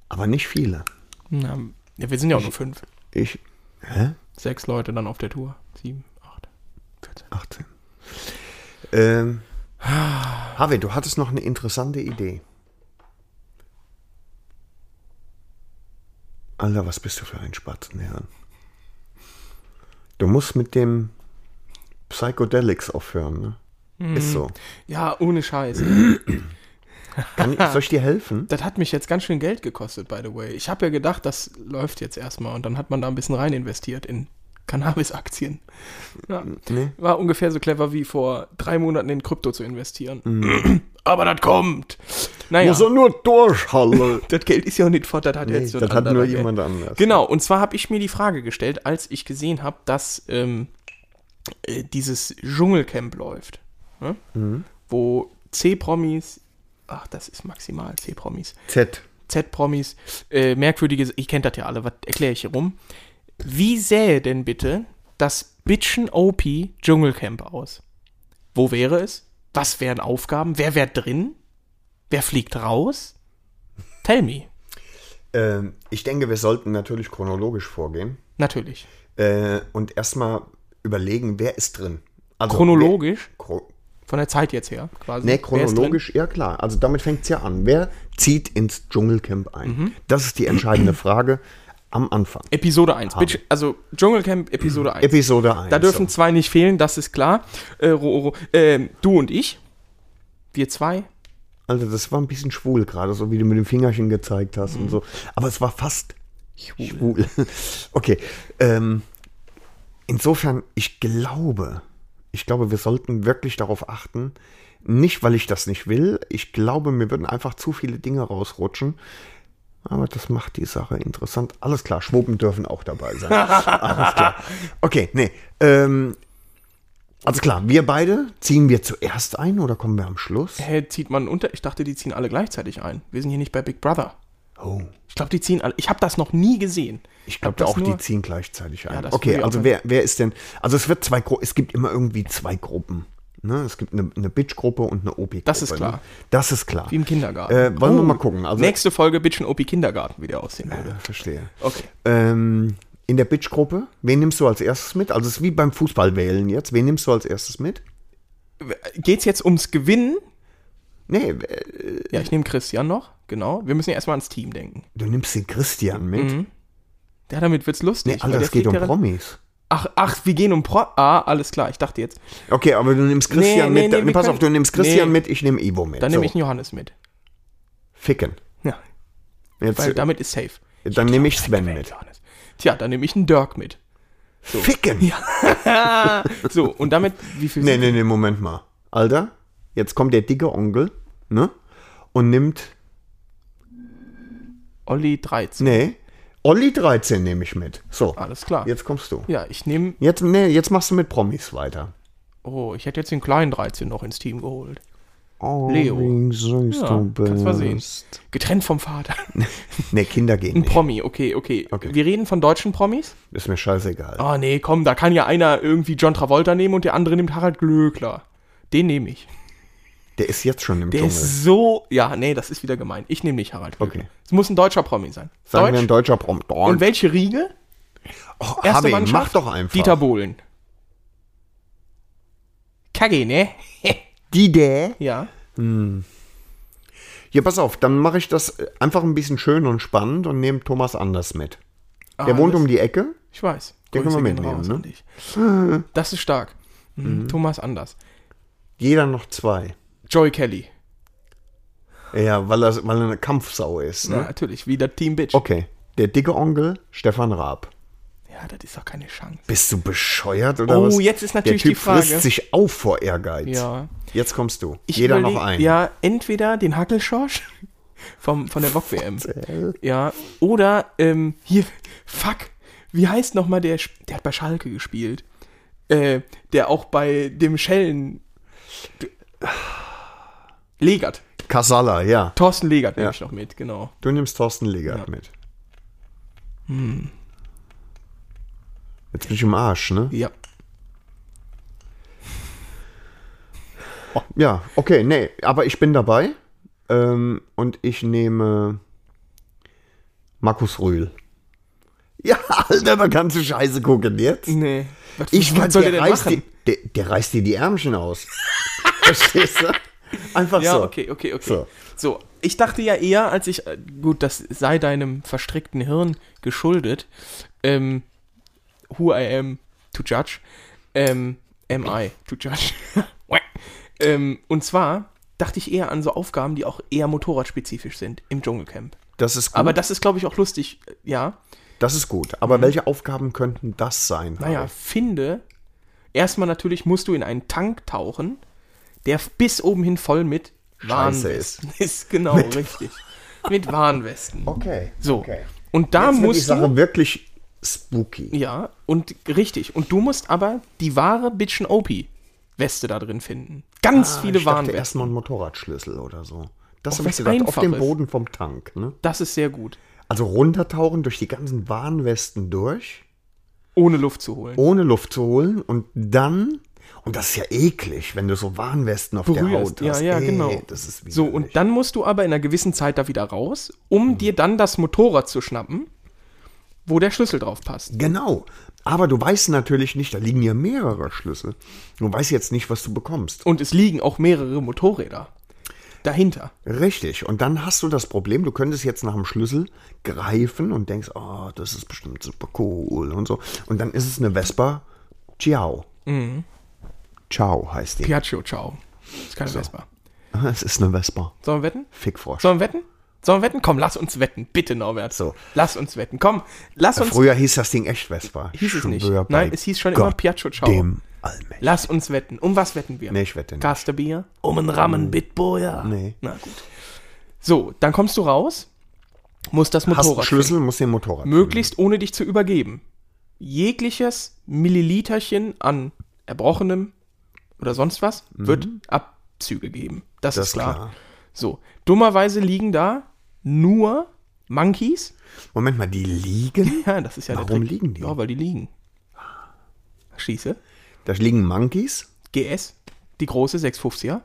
Aber nicht viele. Na, ja, wir sind ja auch nur fünf. Ich. Hä? Sechs Leute dann auf der Tour. Sieben, acht, 14. 18. Ähm. Harvey, du hattest noch eine interessante Idee. Alter, was bist du für ein Spatzenherrn? Du musst mit dem Psychedelics aufhören, ne? Ist so. Ja, ohne Scheiß. Kann ich, soll ich dir helfen? Das hat mich jetzt ganz schön Geld gekostet, by the way. Ich habe ja gedacht, das läuft jetzt erstmal und dann hat man da ein bisschen rein investiert in Cannabis-Aktien. Ja. Nee. War ungefähr so clever wie vor drei Monaten in Krypto zu investieren. Mhm. Aber das kommt. Naja, Muss er nur durchhalten. das Geld ist ja auch nicht fort, das hat Nee, jetzt das hat nur Geld. jemand anders. Genau, und zwar habe ich mir die Frage gestellt, als ich gesehen habe, dass ähm, äh, dieses Dschungelcamp läuft. Ne? Mhm. Wo C-Promis, ach, das ist maximal C-Promis, Z. Z-Promis, äh, merkwürdige, ich kennt das ja alle, was erkläre ich hier rum. Wie sähe denn bitte das Bitchen OP Dschungelcamp aus? Wo wäre es? Was wären Aufgaben? Wer wäre drin? Wer fliegt raus? Tell me. Ähm, ich denke, wir sollten natürlich chronologisch vorgehen Natürlich. äh, und erstmal überlegen, wer ist drin. Also, Chronologisch? Wer, Von der Zeit jetzt her, quasi. nee, chronologisch, ja klar. Also damit fängt es ja an. Wer zieht ins Dschungelcamp ein? Mhm. Das ist die entscheidende Frage am Anfang. Episode 1. Bitch, also Dschungelcamp Episode 1. Episode 1. da dürfen so. zwei nicht fehlen, das ist klar. Äh, Ro, Ro, ähm, du und ich. Wir zwei. Also das war ein bisschen schwul gerade, so wie du mit dem Fingerchen gezeigt hast Mhm. und so. Aber es war fast schwul. okay. Ähm, insofern, ich glaube, ich glaube, wir sollten wirklich darauf achten. Nicht, weil ich das nicht will. Ich glaube, mir würden einfach zu viele Dinge rausrutschen. Aber das macht die Sache interessant. Alles klar, Schwuppen dürfen auch dabei sein. Alles klar. Okay, nee. Ähm, also klar, wir beide ziehen wir zuerst ein oder kommen wir am Schluss? Hä, zieht man unter? Ich dachte, die ziehen alle gleichzeitig ein. Wir sind hier nicht bei Big Brother. Oh. Ich glaube, die ziehen alle. Ich habe das noch nie gesehen. Ich glaube auch, nur- die ziehen gleichzeitig ein. würde okay, also wer, wer ist denn? Also es wird zwei es gibt immer irgendwie zwei Gruppen. Ne? Es gibt eine, eine Bitch-Gruppe und eine OP-Gruppe. Das ist klar. Ne? Das ist klar. Wie im Kindergarten. Äh, wollen wir Oh, mal gucken. Also, Nächste Folge Bitchen OP Kindergarten, wie der aussehen würde. Ja, verstehe. Okay. Ähm, in der Bitch-Gruppe, wen nimmst du als erstes mit? Also es ist wie beim Fußballwählen jetzt. Wen nimmst du als erstes mit? Geht's jetzt ums Gewinnen? Nee, äh, Ja, ich nehme Christian noch. Genau. Wir müssen ja erstmal ans Team denken. du nimmst den Christian mit. Mhm. Ja, damit wird's lustig. Nee, Alter, es geht um ja dann- Promis. Ach, ach, wir gehen um Pro. Ah, alles klar. Ich dachte jetzt. Okay, aber du nimmst Christian nee, mit. nee, Nee, pass können- auf, du nimmst Christian mit, ich nehme Ivo mit. Dann so, nehme ich einen Johannes mit. Ficken. Ja, Jetzt, weil damit ist safe. dann nehme ich Sven mit. Johannes. Tja, dann nehme ich einen Dirk mit. Ficken! So, und damit, wie viel Nee, nee, nee, Moment mal. Alter, jetzt kommt der dicke Onkel, ne? Und nimmt, Olli 13. nee, Olli 13 nehme ich mit. So, Alles klar. jetzt kommst du. Ja, ich nehme. Jetzt, nee, jetzt machst du mit Promis weiter. Oh, ich hätte jetzt den kleinen 13 noch ins Team geholt. Oh, Leo. süß Ja, du kannst mal sehen. bist. Getrennt vom Vater. Ne, Kinder gehen Ein nicht. Promi, okay, okay, Okay. Wir reden von deutschen Promis? Ist mir scheißegal. Oh nee, komm, da kann ja einer irgendwie John Travolta nehmen und der andere nimmt Harald Glöckler. Den nehme ich. Der ist jetzt schon im Der Dschungel. ist so. Ja, nee, das ist wieder gemein. Ich nehme nicht Harald Glöckler. Okay. Es muss ein deutscher Promi sein. Sagen wir Deutsch. ein deutscher Prom. und welche Riege? oh, Erste Harvey, Mannschaft? mach doch einfach. Dieter Bohlen. Kage, ne? Die der? ja. Ja, pass auf, dann mache ich das äh, einfach ein bisschen schön und spannend und nehme Thomas Anders mit. Der Ah, wohnt das- um die Ecke. Ich weiß. Den können wir mitnehmen, ne? Das ist stark. Mhm. Thomas Anders. Jeder noch zwei. Joey Kelly. Ja, weil er, weil er eine Kampfsau ist. Ja, Ne? natürlich. Wieder Team Bitch. Okay. Der dicke Onkel, Stefan Raab. Ja, das ist doch keine Chance. Bist du bescheuert oder Oh, was? jetzt ist natürlich Der die typ Frage. frisst sich auf vor Ehrgeiz. Ja. Jetzt kommst du. Ich Jeder überleg- noch einen. Ja, entweder den Hackelschorsch vom, von der Wok-WM. Ja, oder ähm, hier, fuck, wie heißt nochmal der, der hat bei Schalke gespielt. Äh, der auch bei dem Schellen. Legert. Kasala, ja. Thorsten Legert nehme Ja. ich noch mit, genau. Du nimmst Thorsten Legert Ja. mit. Jetzt bin ich im Arsch, ne? Ja. Ja, okay, nee, aber ich bin dabei. Ähm, und ich nehme Markus Rühl. Ja, Alter, da kannst du Scheiße gucken jetzt. Nee. Was, Ich was soll der der reißt machen? Die, der, der reißt dir die Ärmchen aus. Verstehst du? Einfach Ja, so. okay, okay, okay. So. So. ich dachte ja eher, als ich, äh, gut, das sei deinem verstrickten Hirn geschuldet, ähm, who I am to judge, ähm, am I to judge. ähm, und zwar dachte ich eher an so Aufgaben, die auch eher motorradspezifisch sind im Dschungelcamp. Das ist gut. Aber das ist, glaube ich, auch lustig, äh, ja. das ist gut. Aber welche Aufgaben könnten das sein? Mhm. Naja, Harry? finde, erstmal natürlich musst du in einen Tank tauchen, der bis oben hin voll mit Warnwesten ist. Genau, richtig. Mit Warnwesten. Okay. So. Okay. Und da Jetzt wird die Sache du. wirklich spooky. Ja, und richtig. Und du musst aber die wahre Bitchen OP Weste da drin finden. Ganz viele Ah, ich dachte Warnwesten. erstmal ein Motorradschlüssel oder so. Das habe ich was gedacht, auf dem Einfaches. Boden vom Tank. Ne? Das ist sehr gut. Also runtertauchen durch die ganzen Warnwesten durch, Ohne Luft zu holen. ohne Luft zu holen und dann, und das ist ja eklig, wenn du so Warnwesten auf der Berührst. Haut Ja, hast. ja, Ey, genau. Das ist So, und dann musst du aber in einer gewissen Zeit da wieder raus, um dir dann das Motorrad zu schnappen, wo der Schlüssel drauf passt. Genau. Aber du weißt natürlich nicht, da liegen ja mehrere Schlüssel. Du weißt jetzt nicht, was du bekommst. Und es liegen auch mehrere Motorräder dahinter. Richtig. Und dann hast du das Problem, du könntest jetzt nach dem Schlüssel greifen und denkst, oh, das ist bestimmt super cool und so. Und dann ist es eine Vespa Ciao. Ciao heißt die. Piaggio, ciao. Ist keine Vespa. Es ist eine Vespa. Sollen wir wetten? Fickfrosch. Sollen wir wetten? Sollen wir wetten? Komm, lass uns wetten. Bitte, Norbert. So. Lass uns wetten. Komm, lass uns. Früher hieß das Ding echt Vespa. Hieß es nicht. Schwör Nein, es hieß schon immer Gott, Piaggio Ciao. Dem Allmächtigen. Lass uns wetten. Um was wetten wir? Nee, ich wette nicht. Kaste Bier? Um einen Rammen Bitboyer? Nee. Na gut. So, dann kommst du raus, musst das Hast einen Motorrad Schlüssel, musst den Motorrad. finden. möglichst ohne dich zu übergeben. Jegliches Milliliterchen an Erbrochenem oder sonst was wird Abzüge geben. Das, Mhm. Das ist klar. klar. So, dummerweise liegen da nur Monkeys. Moment mal, die liegen? Ja, das ist ja Warum liegen die? Ja, weil die liegen. Schieße. Da liegen Monkeys. GS, die große 650er.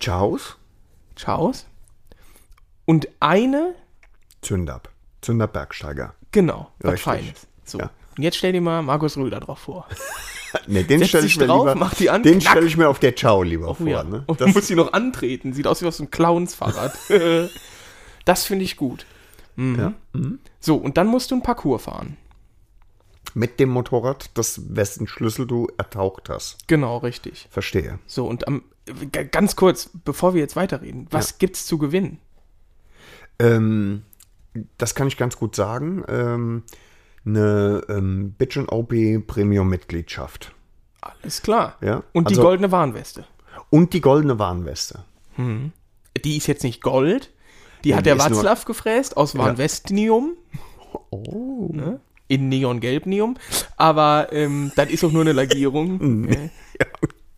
Ciaos. Chaos. Und eine, Zündab. Zündab Bergsteiger. genau, was. Feines. So. Ja. Und jetzt stell dir mal Markus Röder drauf vor. Nee, den stelle ich mir drauf, lieber, die an, den stelle ich mir auf der Ciao lieber vor. ja. Ne? Und Das, muss sie noch antreten. Sieht aus wie aus einem Clownsfahrrad. das finde ich gut. Mhm. ja. So, und dann musst du ein Parcours fahren. Mit dem Motorrad, das wessen Schlüssel du ertaucht hast. Genau, richtig. Verstehe. So, und am, ganz kurz, bevor wir jetzt weiterreden, was gibt's zu gewinnen? Ähm, das kann ich ganz gut sagen. Ähm, eine ähm, Bitch OP Premium-Mitgliedschaft. Alles klar. Ja, Und die also- goldene Warnweste. Und die goldene Warnweste. Die ist jetzt nicht Gold. Die Ja, hat die der Watzlaw gefräst aus Warnwestnium. Oh. Ne? In Neon-Gelbnium. Aber ähm, das ist auch nur eine Lackierung. Äh,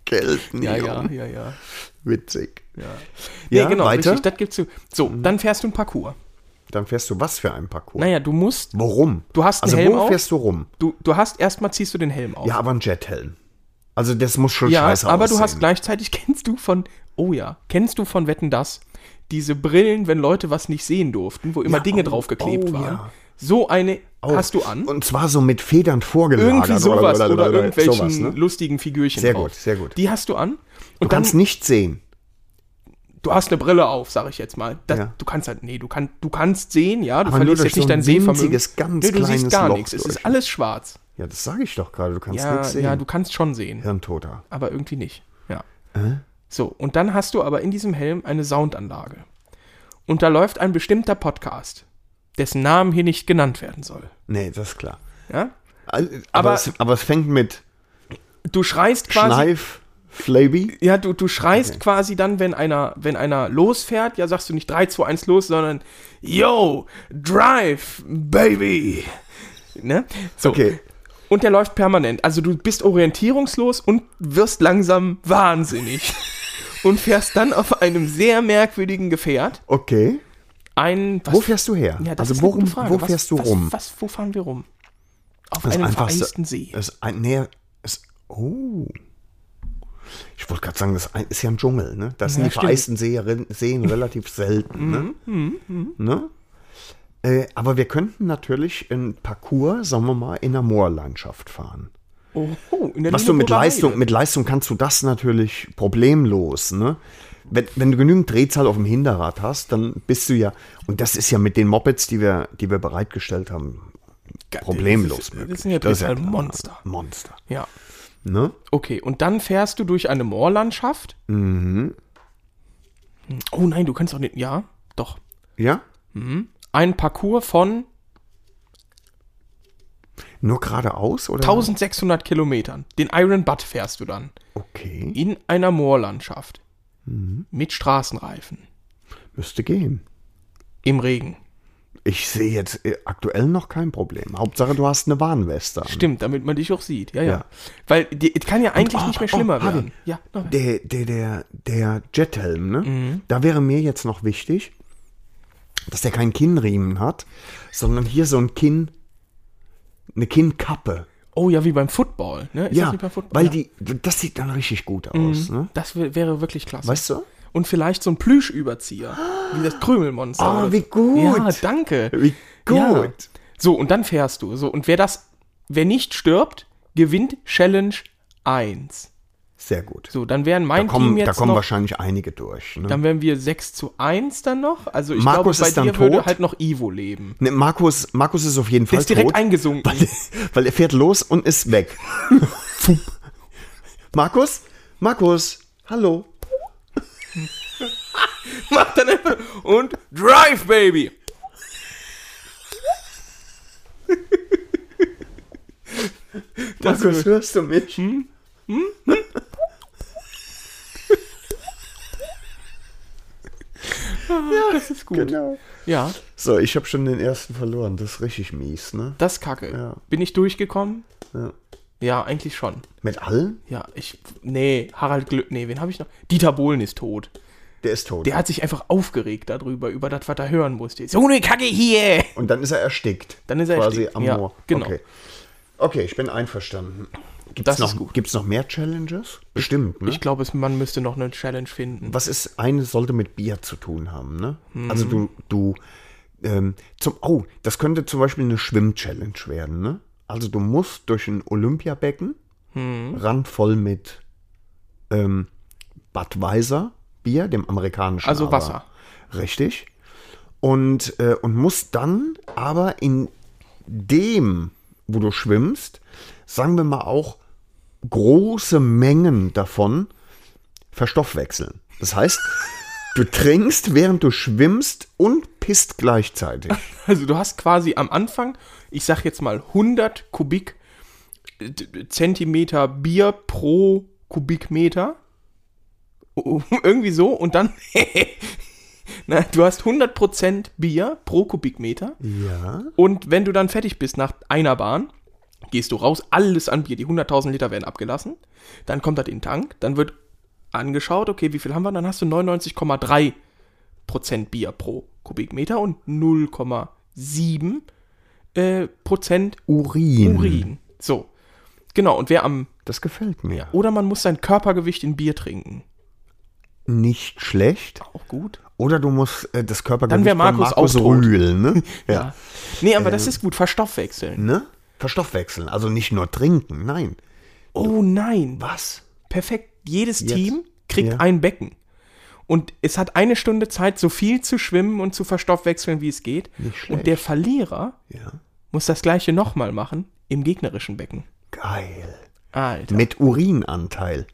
gelten. Ja, ja, ja, ja. Witzig. ja. Ja, nee, genau, weiter? richtig, das gibt's so. So, dann fährst du ein Parcours. Dann fährst du was für ein Parcours? Naja, du musst, Warum? Du hast einen also Helm wo auf? fährst du rum? du, du hast, erstmal ziehst du den Helm auf. Ja, aber ein Jethelm. Also das muss schon Ja, scheiße aber aussehen. du hast gleichzeitig, kennst du von, oh ja, kennst du von Wetten das? Diese Brillen, wenn Leute was nicht sehen durften, wo immer Ja, Dinge oh, draufgeklebt oh, waren. ja. So eine Oh, hast du an. Und zwar so mit Federn vorgelagert. Irgendwie sowas oder, irgendwelchen sowas, ne? lustigen Figürchen Sehr drauf. gut, sehr gut. Die hast du an. Du Und dann, kannst nicht sehen. Du hast eine Brille auf, sag ich jetzt mal. Das, Ja. Du kannst halt, nee, du, kann, du kannst sehen, ja, du Aber verlierst jetzt nicht so ein dein Sehvermögen. ganz nee, du siehst gar Loch nichts. Es ist alles schwarz. Ja, das sage ich doch gerade. Du kannst Ja, nichts sehen. ja, du kannst schon sehen. Hirntoter. aber irgendwie nicht. Ja. So, und dann hast du aber in diesem Helm eine Soundanlage. Und da läuft ein bestimmter Podcast, dessen Namen hier nicht genannt werden soll. Nee, das ist klar. Ja? Aber, Aber- es, aber es fängt mit Du schreist quasi. Schneif, Flaby. Ja, du, du schreist quasi dann, wenn einer, wenn einer losfährt, ja, sagst du nicht 3, 2, 1 los, sondern Yo, drive, baby. Ne? So. Okay. Und der läuft permanent. Also du bist orientierungslos und wirst langsam wahnsinnig. und fährst dann auf einem sehr merkwürdigen Gefährt Okay. ein. was- Wo fährst du her? Ja, das also worum, wo was, fährst du was, rum? Was, wo fahren wir rum? Auf Das einem vereisten See. Das ist ein, nee, ist, oh. Ich wollte gerade sagen, das ist ja ein Dschungel, ne? Das sind Ja, die vereisten Seen, Seen relativ selten, Mhm, ne? ne? Äh, aber wir könnten natürlich ein Parcours, sagen wir mal, in einer Moorlandschaft fahren. Oh, oh, in der Was du mit Leistung, Heide. mit Leistung kannst du das natürlich problemlos, ne? Wenn, wenn du genügend Drehzahl auf dem Hinterrad hast, dann bist du ja, und das ist ja mit den Mopeds, die wir, die wir bereitgestellt haben, problemlos Das, ist, möglich. das sind ja Das ist Drehzahl klar. Monster. Monster. Ja. Ne? Okay, und dann fährst du durch eine Moorlandschaft. Mhm. Oh nein, du kannst doch nicht. Ja, doch. Ja? Ein Parcours von Nur geradeaus oder? 1600 Kilometern. Den Iron Butt fährst du dann. Okay, In einer Moorlandschaft. Mhm. Mit Straßenreifen. müsste gehen. Im Regen. Ich sehe jetzt äh, aktuell noch kein Problem. Hauptsache, du hast eine Warnweste. an. Stimmt, damit man dich auch sieht. Ja, ja. Ja. Weil die, es kann ja eigentlich oh, nicht mehr oh, schlimmer Harvey. werden. Ja. Der, der, der, der Jethelm, ne? Mhm. Da wäre mir jetzt noch wichtig, dass der keinen Kinnriemen hat, sondern hier so ein Kinn, eine Kinnkappe. Oh ja, wie beim Football. Ne? Ist ja, beim Football? weil ja. Mhm. die, das sieht dann richtig gut aus, ne? Das wär, wäre wirklich klasse. Weißt du? Und vielleicht so ein Plüschüberzieher. Wie das Krümelmonster. Oh, wie gut. Ja, danke. Wie gut. Ja. So, und dann fährst du. So, und wer das, wer nicht stirbt, gewinnt Challenge 1. Sehr gut. So, dann wären Da mein kommen, Team da jetzt kommen noch, wahrscheinlich einige durch. Ne? dann wären wir 6 zu 1 dann noch. Also ich Markus glaube, bei ist dann dir würde tot? halt noch Ivo leben. Ne, Markus, Markus ist auf jeden Der Fall ist direkt tot, eingesunken. weil, weil er fährt los und ist weg. Markus? Markus? Hallo? Macht dann einfach und Drive, Baby! Das Markus, hörst du mich? das ist gut. Genau. Ja, So, ich habe schon den ersten verloren. Das ist richtig mies, ne? das ist kacke. Ja. Bin ich durchgekommen? Ja. Ja, eigentlich schon. Mit allen? Ja, ich. Nee, Harald Glück. Nee, wen habe ich noch? Dieter Bohlen ist tot. Der ist tot. Der hat sich einfach aufgeregt darüber, über das, was er hören musste. So eine Kacke hier! und dann ist er erstickt. Dann ist er Quasi erstickt, am ja, Moor. genau. Okay. okay, ich bin einverstanden. Gibt's Das noch. Gibt's noch mehr Challenges? Bestimmt, ne? Ich glaube, es- man müsste noch eine Challenge finden. Was ist, eine sollte mit Bier zu tun haben, ne? Mhm. Also du, du, ähm, zum, oh, das könnte zum Beispiel eine Schwimm-Challenge werden, ne? Also du musst durch ein Olympiabecken, Mhm. randvoll mit ähm, Budweiser Bier, dem amerikanischen. Also aber- Wasser. Richtig. Und, äh, und musst dann aber in dem, wo du schwimmst, sagen wir mal auch große Mengen davon verstoffwechseln. Das heißt, du trinkst, während du schwimmst und pisst gleichzeitig. Also du hast quasi am Anfang, ich sag jetzt mal 100 Kubik Zentimeter Bier pro Kubikmeter. Irgendwie so und dann Na, du hast 100% Bier pro Kubikmeter Ja. und wenn du dann fertig bist nach einer Bahn, Gehst du raus, alles an Bier, die 100.000 Liter werden abgelassen. Dann kommt das in den Tank, dann wird angeschaut, okay, wie viel haben wir? Dann hast du 99,3 Prozent Bier pro Kubikmeter und 0,7 äh, Prozent Urin. Urin. So. Genau, und wer am. Das gefällt mir. Oder man muss sein Körpergewicht in Bier trinken. Nicht schlecht. Auch gut. Oder du musst äh, das Körpergewicht Dann wär von Markus auch tot. Rühl, ne? Ja. Nee, aber das ist gut, verstoffwechseln. Ne? Verstoffwechseln. Also nicht nur trinken, nein. Oh nein. Was? Perfekt. Jedes Jetzt. Team kriegt Ja. ein Becken. Und es hat eine Stunde Zeit, so viel zu schwimmen und zu verstoffwechseln, wie es geht. Und der Verlierer Ja. muss das gleiche nochmal machen im gegnerischen Becken. Geil. Alter. Mit Urinanteil.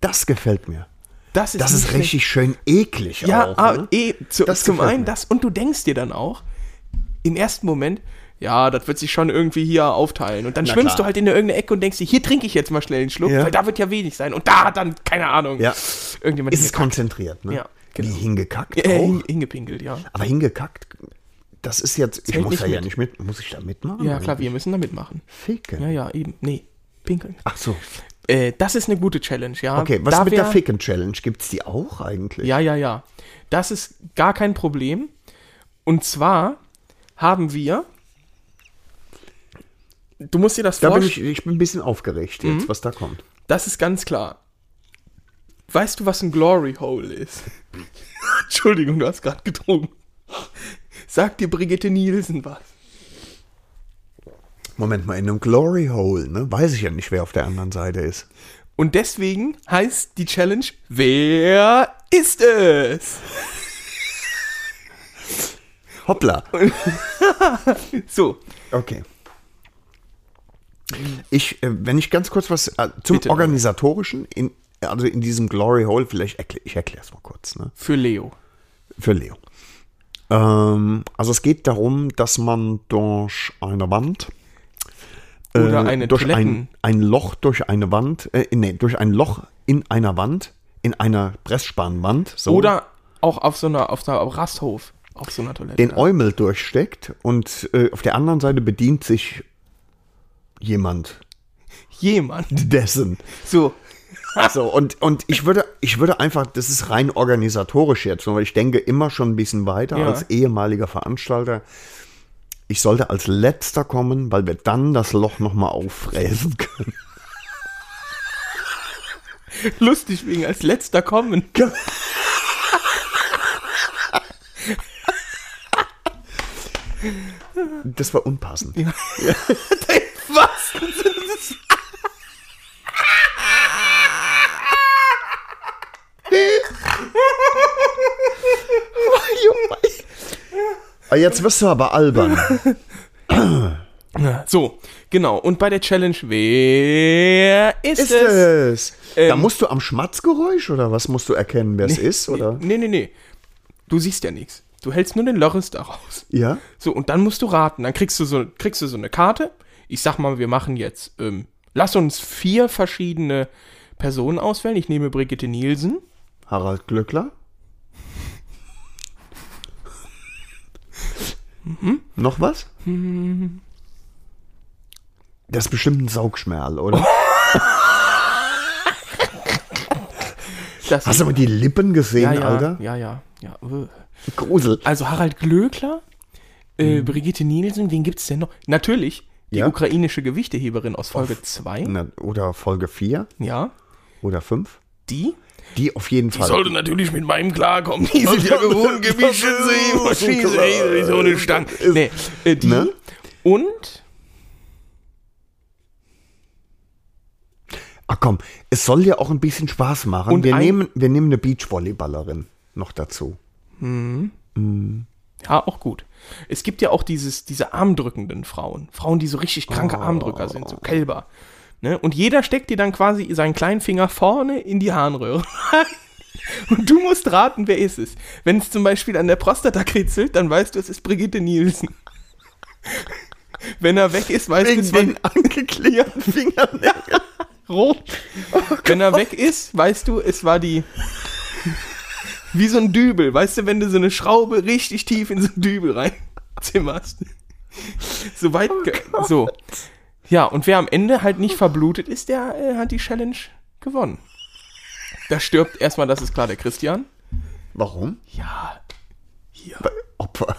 Das gefällt mir. Das ist, Das ist richtig schön eklig Ja, auch. ah, ne? eh, zu, Das zum einen mir. das. Und du denkst dir dann auch, im ersten Moment, ja, das wird sich schon irgendwie hier aufteilen. Und dann Na schwimmst klar. du halt in irgendeine Ecke und denkst dir, hier trinke ich jetzt mal schnell einen Schluck, Ja. weil da wird ja wenig sein. Und da hat dann, keine Ahnung, Ja. irgendjemand Ist konzentriert, ne? Ja, genau. Wie hingekackt äh, hing- hingepinkelt, ja. Aber hingekackt, das ist jetzt, ich Zählt muss da ja mit. nicht mit, muss ich da mitmachen? Ja, klar, wir müssen da mitmachen. Ficken. Ja, ja, eben. Nee, pinkeln. Ach so. Äh, das ist eine gute Challenge, ja. Okay, was Da mit der wär- Ficken-Challenge? Gibt's die auch eigentlich? Ja, ja, ja. Das ist gar kein Problem. Und zwar haben wir. Du musst dir das Da bin vorstellen. ich, ich bin ein bisschen aufgeregt Mhm. jetzt, was da kommt. Das ist ganz klar. Weißt du, was ein Glory Hole ist? Entschuldigung, du hast gerade getrunken. Sagt dir Brigitte Nielsen was? Moment mal, in einem Glory Hole, ne? Weiß ich ja nicht, wer auf der anderen Seite ist. Und deswegen heißt die Challenge, wer ist es? Hoppla. So, Okay. Ich, äh, wenn ich ganz kurz was äh, zum Bitte. Organisatorischen, in, also in diesem Glory Hole, vielleicht erklär, ich erkläre es mal kurz, ne? für Leo. Für Leo. Ähm, also es geht darum, dass man durch eine Wand Oder äh, eine durch Toiletten. ein, ein Loch durch eine Wand, äh, nee, durch ein Loch in einer Wand, in einer Pressspanwand, so, Oder auch auf so einer, auf einer Rasthof, auf so einer Toilette. den Eumel durchsteckt und äh, auf der anderen Seite bedient sich jemand Jemand. dessen. So, So, und, und ich würde, ich würde einfach, das ist rein organisatorisch jetzt, weil ich denke immer schon ein bisschen weiter Ja. als ehemaliger Veranstalter. Ich sollte als letzter kommen, weil wir dann das Loch nochmal auffräsen können. lustig wegen als letzter kommen. Das war unpassend. Was? Ah, Jetzt wirst du aber albern. So, genau. Und bei der Challenge, wer ist, ist es? es? da Ähm, musst du am Schmatzgeräusch oder was musst du erkennen, wer es ist? Oder? Nee, nee, nee. Du siehst ja nichts. Du hältst nur den Loris daraus. Ja? So, und dann musst du raten. Dann kriegst du so, kriegst du so eine Karte. Ich sag mal, wir machen jetzt, ähm, lass uns vier verschiedene Personen auswählen. Ich nehme Brigitte Nielsen. Harald Glöckler? Mhm. Noch was? Das ist bestimmt ein Saugschmerl, oder? Hast du aber die Lippen gesehen, ja, ja, Alter? ja, ja, ja. Grusel. Also Harald Glöckler, äh, Brigitte Nielsen, wen gibt's denn noch? Natürlich die Mhm. Ja. ukrainische Gewichteheberin aus Folge 2. Na, oder Folge 4 Ja, oder 5. die. Die auf jeden Fall. sollte natürlich mit meinem klarkommen. Die sind ja gewohnt, schieße ich, so eine Stange. Nee, äh, die. Ne? Und Ach komm, es soll ja auch ein bisschen Spaß machen. Und wir, nehmen, wir nehmen eine Beachvolleyballerin noch dazu. Ja, auch gut. Es gibt ja auch dieses, diese armdrückenden Frauen. Frauen, die so richtig kranke Oh. Armdrücker sind, so Kälber. Ne? Und jeder steckt dir dann quasi seinen kleinen Finger vorne in die Harnröhre. Und du musst raten, wer ist es. Wenn es zum Beispiel an der Prostata kritzelt, dann weißt du, es ist Brigitte Nielsen. Wenn er weg ist, weißt du, es war angeklärten Fingernägel. rot. Wenn er weg ist, weißt du, es war die. Wie so ein Dübel. Weißt du, wenn du so eine Schraube richtig tief in so einen Dübel reinzimmerst. So weit. ge- so. Ja, und wer am Ende halt nicht verblutet ist, der äh, hat die Challenge gewonnen. Da stirbt erstmal, das ist klar, der Christian. Warum? Ja, hier. Opfer.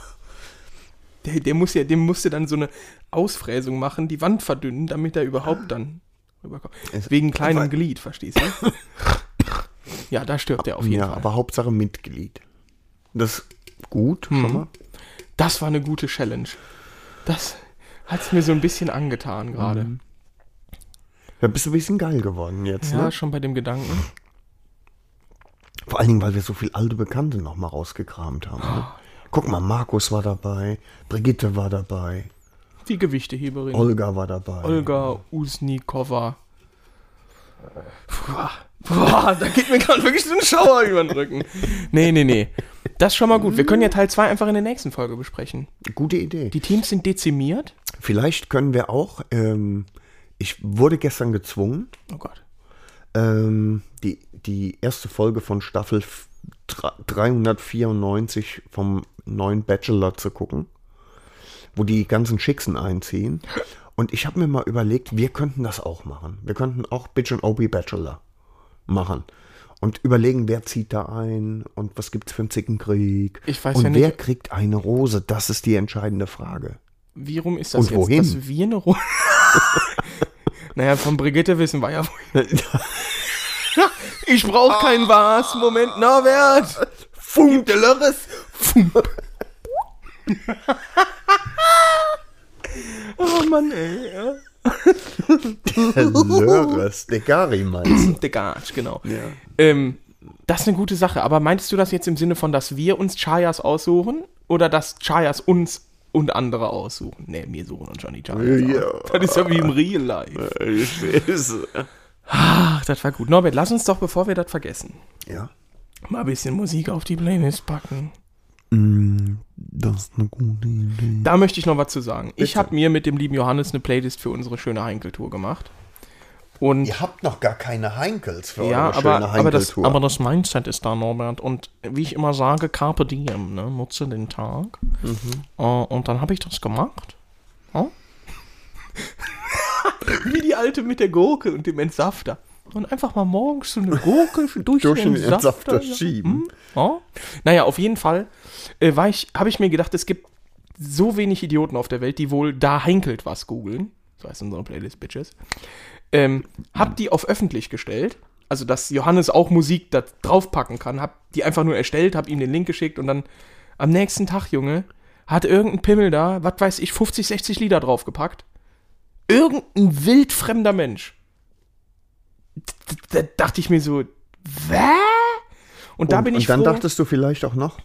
Der, der muss ja, dem musste dann so eine Ausfräsung machen, die Wand verdünnen, damit er überhaupt dann rüberkommt. Es- Wegen kleinem Glied, verstehst du? ja, da stirbt er auf jeden Ja, Fall. aber Hauptsache Mitglied. Das ist gut, Mhm. schon mal. Das war eine gute Challenge. Das hat's mir so ein bisschen angetan gerade. Mhm. Da bist du ein bisschen geil geworden jetzt, Ja, ne? schon bei dem Gedanken. Vor allen Dingen, weil wir so viel alte Bekannte noch mal rausgekramt haben. Ne? Guck mal, Markus war dabei, Brigitte war dabei, Die Gewichteheberin. Olga war dabei. Olga Usnikova. Boah, boah, da geht mir gerade wirklich so ein Schauer über den Rücken. Nee, nee, nee. Das ist schon mal gut. Wir können ja Teil 2 einfach in der nächsten Folge besprechen. Gute Idee. Die Teams sind dezimiert. Vielleicht können wir auch, ähm, ich wurde gestern gezwungen, Oh Gott. ähm, die, die erste Folge von Staffel f- dra- 394 vom neuen Bachelor zu gucken, wo die ganzen Schicksen einziehen. Und ich habe mir mal überlegt, wir könnten das auch machen. Wir könnten auch Bitch und Obi Bachelor machen. Und überlegen, wer zieht da ein und was gibt's für einen Zickenkrieg. Ich weiß und ja nicht- wer kriegt eine Rose? Das ist die entscheidende Frage. Wie rum ist das Und jetzt, wohin? dass wir eine Runde... naja, von Brigitte wissen wir ja wohin. ich brauche kein was. Moment, Norbert. Funk de Lörres. Funk. oh Mann, ey. Ja. Lörres, Degari meinst du? Degage, genau. Ähm, das ist eine gute Sache. Aber meintest du das jetzt im Sinne von, dass wir uns Chayas aussuchen oder dass Chayas uns und andere aussuchen? Nee, wir suchen uns schon die Chayas Ja. aus. Das ist ja wie im Real Life. Ach, das war gut. Norbert, lass uns doch, bevor wir das vergessen, Ja. mal ein bisschen Musik auf die Playlist packen. Das ist eine gute Idee. Da möchte ich noch was zu sagen. Ich Bitte. habe mir mit dem lieben Johannes eine Playlist für unsere schöne Heinkeltour gemacht. Und Ihr habt noch gar keine Heinkels für Ja, eure aber, schöne aber, das, Heinkeltour. aber das Mindset ist da, Norbert. Und wie ich immer sage, Carpe Diem, ne? nutze den Tag. Äh, und dann habe ich das gemacht. Ja? wie die Alte mit der Gurke und dem Entsafter. Und einfach mal morgens so eine Gurke durch, Durch den den Entsafter, Entsafter ja. schieben. Hm? Ja. Naja, auf jeden Fall äh, war ich, habe ich mir gedacht, es gibt so wenig Idioten auf der Welt, die wohl da heinkelt was googeln. So heißt unsere Playlist, Bitches. Ähm, hab die auf öffentlich gestellt. Also, dass Johannes auch Musik da draufpacken kann. Hab die einfach nur erstellt, hab ihm den Link geschickt und dann am nächsten Tag, Junge, hat irgendein Pimmel da, was weiß ich, 50, 60 Lieder draufgepackt. Irgendein wildfremder Mensch. Da dachte ich mir so, Wä? Und da und, bin ich und dann froh, dachtest du vielleicht auch noch,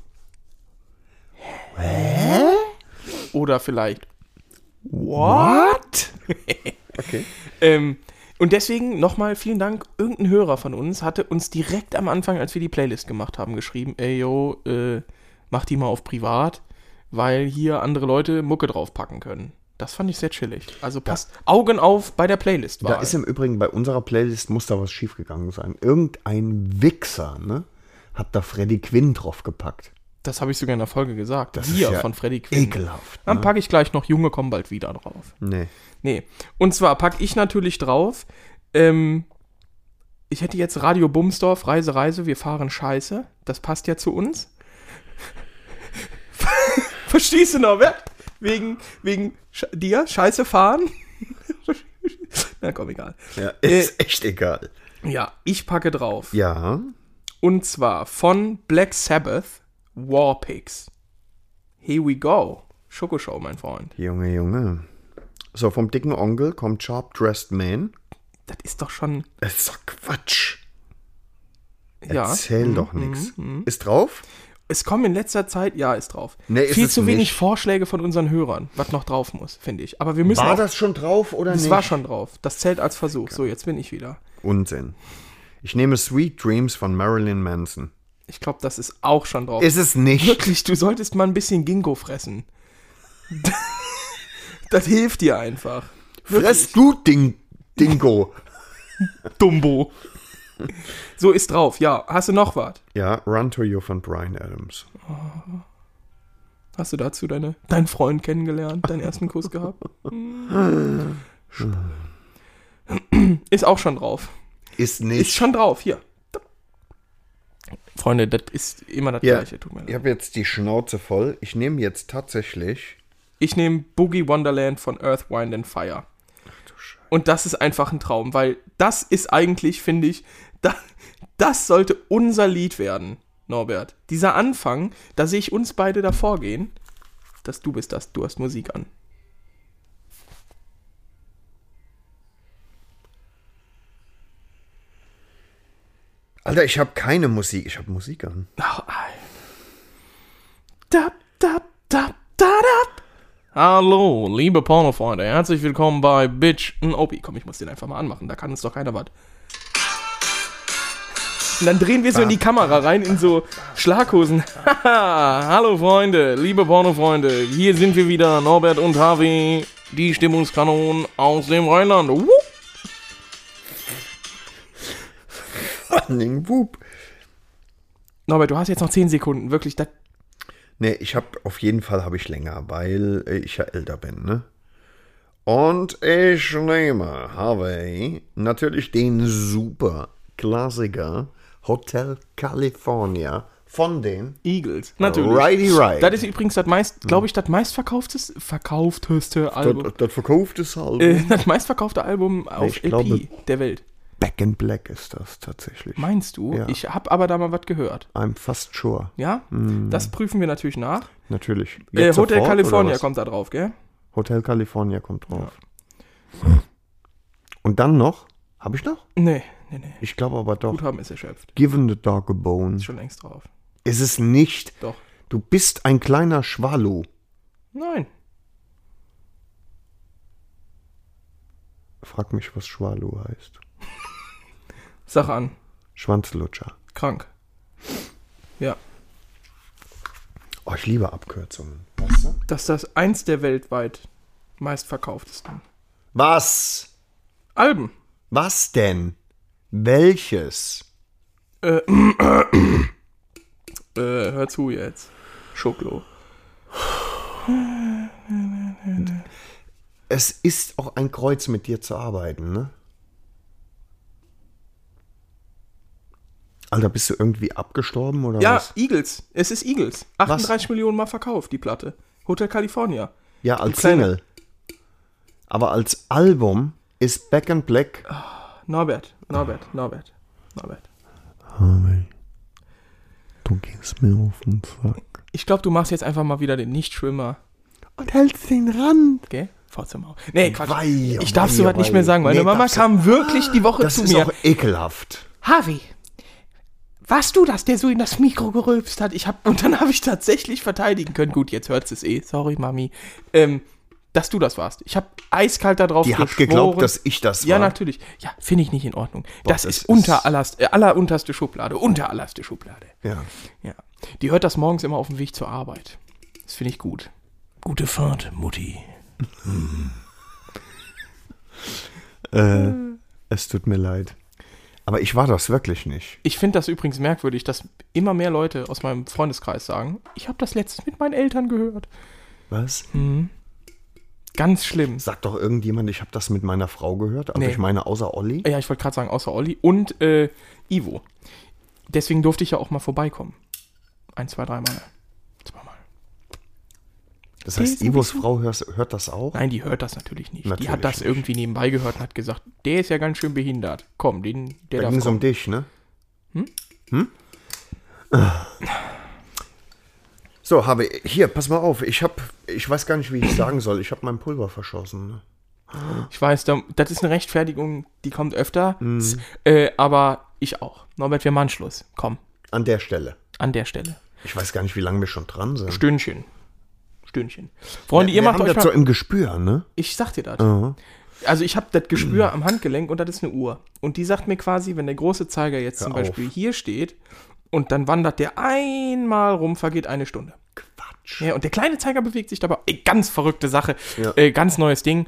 oder vielleicht What? okay. ähm, und deswegen nochmal vielen Dank. Irgendein Hörer von uns hatte uns direkt am Anfang, als wir die Playlist gemacht haben, geschrieben: Ey, yo, äh, mach die mal auf privat, weil hier andere Leute Mucke draufpacken können. Das fand ich sehr chillig. Also passt Augen auf bei der Playlist. Da ist im Übrigen bei unserer Playlist muss da was schiefgegangen sein. Irgendein Wichser, ne, hat da Freddy Quinn draufgepackt. das habe ich sogar in der Folge gesagt. Das wir ja von Freddy Quinn. Ekelhaft. Dann Ne? packe ich gleich noch Junge kommen bald wieder drauf. Nee. Nee. Und zwar packe ich natürlich drauf, ähm, ich hätte jetzt Radio Bumsdorf, Reise, Reise, wir fahren Scheiße. Das passt ja zu uns. Verstehst du noch, wer? Wegen, wegen dir, Scheiße fahren? Na komm, egal. Ja, ist echt egal. Ja, ich packe drauf. Ja. Und zwar von Black Sabbath, Warpigs. Here we go. Schokoshow, mein Freund. Junge, Junge. So, vom dicken Onkel kommt Sharp Dressed Man. Das ist doch schon. Das ist doch Quatsch. Ja. Mhm, Erzähl doch nichts. Ist drauf? Es kommen in letzter Zeit, ja, ist drauf. Nee, ist Viel zu wenig nicht. Vorschläge von unseren Hörern, was noch drauf muss, finde ich. Aber wir müssen War auch, das schon drauf oder das nicht? war schon drauf. Das zählt als Versuch. So, jetzt bin ich wieder. Unsinn. Ich nehme Sweet Dreams von Marilyn Manson. Ich glaube, das ist auch schon drauf. Ist es nicht? Wirklich, du solltest mal ein bisschen Ginkgo fressen. das hilft dir einfach. Fress du, Ding, Dingo. Dumbo. So ist drauf. Ja, hast du noch was? Ja, Run to You von Brian Adams. Hast du dazu deine, deinen Freund kennengelernt, deinen ersten Kuss gehabt? Ist auch schon drauf. Ist Ist nicht. schon drauf, hier. Freunde, das ist immer das Ja, gleiche, tut mir leid. ich habe jetzt die Schnauze voll. Ich nehme jetzt tatsächlich. Ich nehme Boogie Wonderland von Earth, Wind and Fire. Und das ist einfach ein Traum, weil das ist eigentlich, finde ich, da, das sollte unser Lied werden, Norbert. Dieser Anfang, da sehe ich uns beide davor gehen. Dass du bist das, du hast Musik an. Alter, ich habe keine Musik. Ich habe Musik an. Oh. Da, da, da, da, da. Hallo, liebe Pornofreunde, herzlich willkommen bei Bitch n Opi. Komm, ich muss den einfach mal anmachen, da kann uns doch keiner was. Und dann drehen wir so in die Kamera rein, in so Schlaghosen. Haha, hallo Freunde, liebe Pornofreunde, hier sind wir wieder, Norbert und Harvey, die Stimmungskanonen aus dem Rheinland. Wupp. Whoop. Norbert, du hast jetzt noch 10 Sekunden, wirklich, das Nee, ich habe auf jeden Fall habe ich länger, weil ich ja älter bin, ne? Und ich nehme Harvey natürlich den super Klassiker Hotel California von den Eagles. Natürlich. Righty Right. Das ist übrigens das meist, glaube ich, das meistverkaufteste, verkaufteste Album. das, das verkaufte Album. Äh, das meistverkaufte Album auf ich LP glaube- der Welt. Back in Black ist das tatsächlich. Meinst du? Ja. Ich habe aber da mal was gehört. I'm fast sure. Ja? Das prüfen wir natürlich nach. Natürlich. Äh, Hotel sofort, California kommt da drauf, gell? Hotel California kommt drauf. Und dann noch? Habe ich noch? Nee, nee, nee. Ich glaube aber doch. Guthaben ist erschöpft. Given the Dog a Bone. Ist schon längst drauf. Ist es nicht. Doch. Du bist ein kleiner Schwalu. Nein. Frag mich, was Schwalu heißt. Sag an. Schwanzlutscher. Krank. Ja. Oh, ich liebe Abkürzungen. Weißt du? Das ist das eins der weltweit meistverkauftesten. Was? Alben. Was denn? Welches? Äh, hör zu jetzt. Schoklo. Es ist auch ein Kreuz, mit dir zu arbeiten, ne? Alter, bist du irgendwie abgestorben oder Ja, was? Eagles. Es ist Eagles. 38 Millionen Mal verkauft, die Platte. Hotel California. Ja, als Single. Aber als Album ist Back in Black. Norbert, Norbert, Norbert, Norbert. Harvey, du gehst mir auf den Sack. Ich glaube, du machst jetzt einfach mal wieder den Nichtschwimmer. Und hältst den Rand. Gell? Pforzimau. Nee, Quatsch. Wei, ich darf sowas nicht mehr sagen. Meine Nee, Mama kam wirklich die Woche Das zu ist mir. auch ekelhaft. Harvey, warst du das, der so in das Mikro gerülpst hat? Ich hab, und dann habe ich tatsächlich verteidigen können. Gut, jetzt hört es eh. Sorry, Mami. Ähm, dass du das warst. Ich habe eiskalt darauf Die hat geglaubt, dass ich das war. Ja, natürlich. Ja, finde ich nicht in Ordnung. das, das ist ist- unter allerst, äh, allerunterste Schublade. Unter allerste Schublade. Ja. Ja. Die hört das morgens immer auf dem Weg zur Arbeit. Das finde ich gut. Gute Fahrt, Mutti. Äh, es tut mir leid. Aber ich war das wirklich nicht. Ich finde das übrigens merkwürdig, dass immer mehr Leute aus meinem Freundeskreis sagen, ich habe das letztens mit meinen Eltern gehört. Was? Ganz schlimm. Sagt doch irgendjemand, ich habe das mit meiner Frau gehört. Also Nee. ich meine, außer Olli. Ja, ich wollte gerade sagen, außer Olli und äh, Ivo. Deswegen durfte ich ja auch mal vorbeikommen. Ein, zwei, dreimal. Zweimal. Das heißt, Ivos Frau hört, hört das auch? Nein, die hört das natürlich nicht. die Natürlich hat das nicht. irgendwie nebenbei gehört und hat gesagt, der ist ja ganz schön behindert. Komm, den, der Da darf ging es um dich, ne? Hm? So, habe hier, pass mal auf. Ich habe, ich weiß gar nicht, wie ich sagen soll. Ich habe mein Pulver verschossen. Ne? Ich weiß, da, das ist eine Rechtfertigung, die kommt öfter. Mhm. Äh, aber ich auch. Norbert, wir machen Schluss. Komm, An der Stelle. an der Stelle. Ich weiß gar nicht, wie lange wir schon dran sind. Stündchen. Stündchen. Freunde, ihr wir macht haben euch das mal, so im Gespür, ne? Ich sag dir das. Aha. Also ich habe das Gespür am Handgelenk und das ist eine Uhr. Und die sagt mir quasi, wenn der große Zeiger jetzt zum Hör auf. Beispiel hier steht und dann wandert der einmal rum, vergeht eine Stunde. Quatsch. Ja, und der kleine Zeiger bewegt sich dabei. Ey, ganz verrückte Sache. Ja. Äh, ganz neues Ding.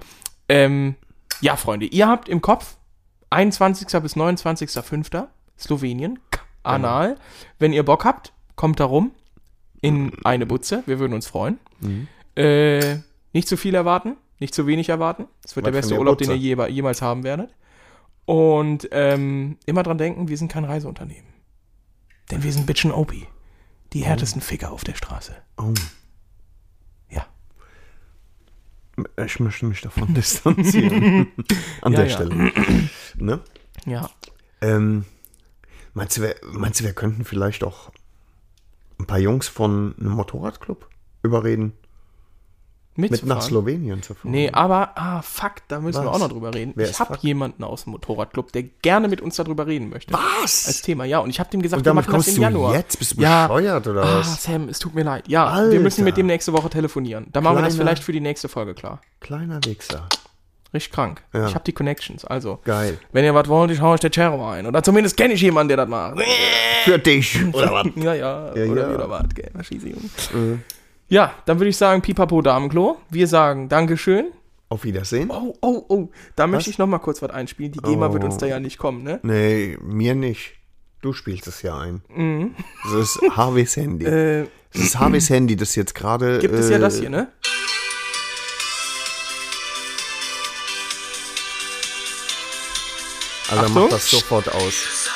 Ähm, ja, Freunde, ihr habt im Kopf 21. bis 29.05. Slowenien, Anal. Wenn ihr Bock habt, kommt da rum in eine Butze. Wir würden uns freuen. Äh, nicht zu viel erwarten. Nicht zu wenig erwarten. Es wird Was der beste Urlaub, den Butze? ihr je, jemals haben werdet. Und ähm, immer dran denken, wir sind kein Reiseunternehmen. Denn wir sind Bitchen OP. Die härtesten Ficker auf der Straße. Oh, Ja. ich möchte mich davon distanzieren. An Ja, der ja. Stelle. Ne? Ja. Ähm, meinst, du, wir, meinst du, wir könnten vielleicht auch ein paar Jungs von einem Motorradclub überreden, mit nach Slowenien zu fahren? Nee, aber, ah, fuck, da müssen wir Was? auch noch drüber reden. Wer ich habe jemanden aus dem Motorradclub, der gerne mit uns darüber reden möchte. Was? Als Thema, ja. Und ich habe dem gesagt, Und wir machen das im Januar. jetzt? Bist du ja. bescheuert oder Ah, was? Sam, es tut mir leid. Ja, wir Alter. müssen mit dem nächste Woche telefonieren. Da machen wir das vielleicht für die nächste Folge klar. Kleiner Wichser. Richtig krank. Ja. Ich habe die Connections. Also, Geil. wenn ihr was wollt, ich hau euch der Chero ein. Oder zumindest kenne ich jemanden, der das macht. Für dich. Oder was? Ja, ja, Ja, oder ja. wieder was, gell, Verschießung. Ja, dann würde ich sagen, Pipapo Damenklo. Wir sagen Dankeschön. Auf Wiedersehen. Oh, oh, oh. Da möchte ich noch mal kurz was einspielen. Die GEMA Oh. wird uns da ja nicht kommen, ne? Nee, mir nicht. Du spielst es ja ein. Das ist Harveys Handy. Mhm. Äh, das ist Harveys Handy, das jetzt gerade. gibt es äh, ja das hier, ne? Also Achtung. mach das sofort aus.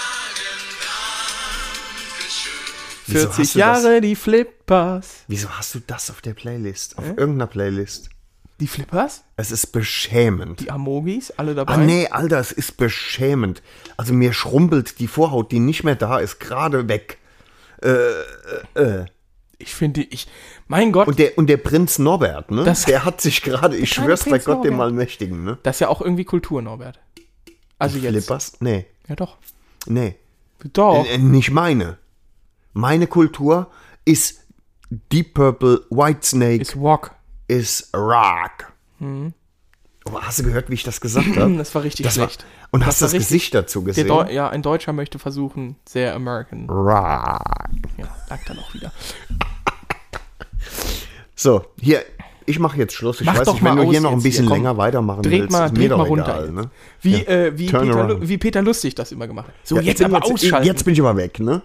Wieso 40 hast du Jahre die Flippers. Wieso hast du das auf der Playlist? Auf Äh? irgendeiner Playlist? Die Flippers? Es ist beschämend. Die Amogis? Alle dabei? Ah nee, Alter, es ist beschämend. Also mir schrumpelt die Vorhaut, die nicht mehr da ist, gerade weg. Ich finde, ich. Mein Gott, Und der, und der Prinz Norbert, ne? Das- der hat sich gerade, ich schwör's bei Gott dem Norbert. Allmächtigen, ne? das ist ja auch irgendwie Kultur, Norbert. Also jetzt. Flippers? Nee, Ja, doch. nee. Doch. Äh, nicht meine. Meine Kultur ist Deep Purple, Whitesnake, Ist Walk. ist Rock. Oh, hast du gehört, wie ich das gesagt habe? Das war richtig Das war, schlecht. und Das hast war das Gesicht dazu gesehen? Ja, ein Deutscher möchte versuchen, sehr American. Rock. Ja, lag dann auch wieder. So, hier, ich mache jetzt Schluss. Ich Mach weiß nicht, wenn du hier noch ein jetzt bisschen hier, länger weitermachen Dreht willst, mal, ist mir dreht doch mal runter. egal, ne? Wie, Ja. äh, wie, Peter, wie Peter Lustig das immer gemacht hat. So, Ja, jetzt bin aber ausschalten. Jetzt bin ich aber weg, ne?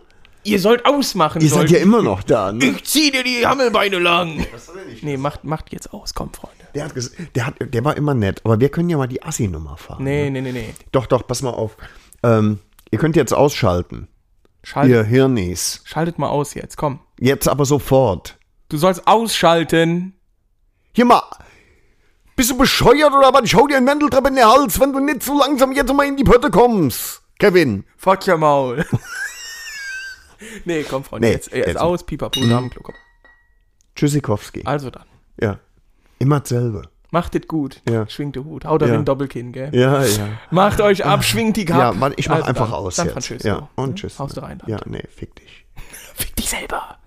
Ihr sollt ausmachen. Ihr seid sollt. ja immer noch da, ne? Ich zieh dir die Hammelbeine lang. Nee, macht, macht jetzt aus. Komm, Freunde. Der, hat der, hat, der war immer nett, aber wir können ja mal die Assi-Nummer fahren. Nee, nee, nee, nee. Doch, doch, pass mal auf. Ähm, ihr könnt jetzt ausschalten. Schalt, Ihr Hirnis. Schaltet mal aus jetzt. Komm. Jetzt aber sofort. Du sollst ausschalten. Hier mal. Bist du bescheuert oder was? Ich hau dir einen Wendeltreppe in den Hals, wenn du nicht so langsam jetzt mal in die Pötte kommst. Kevin. Fuck your Maul. nee, komm, Freunde. Nee, jetzt, jetzt, jetzt. aus. Pipapo, Damenklo. Komm. Tschüssikowski. Also dann. Ja. Immer dasselbe. Macht es gut. Ja. Schwingt den Hut. Haut da Ja. ein Doppelkinn, gell? Ja, ja. Macht euch ab, schwingt die Kappe. Ja, Mann, ich mach Also einfach dann, aus San jetzt. Francisco. Ja, und tschüss. Haust du rein. Ja, nee, fick dich. Fick dich selber.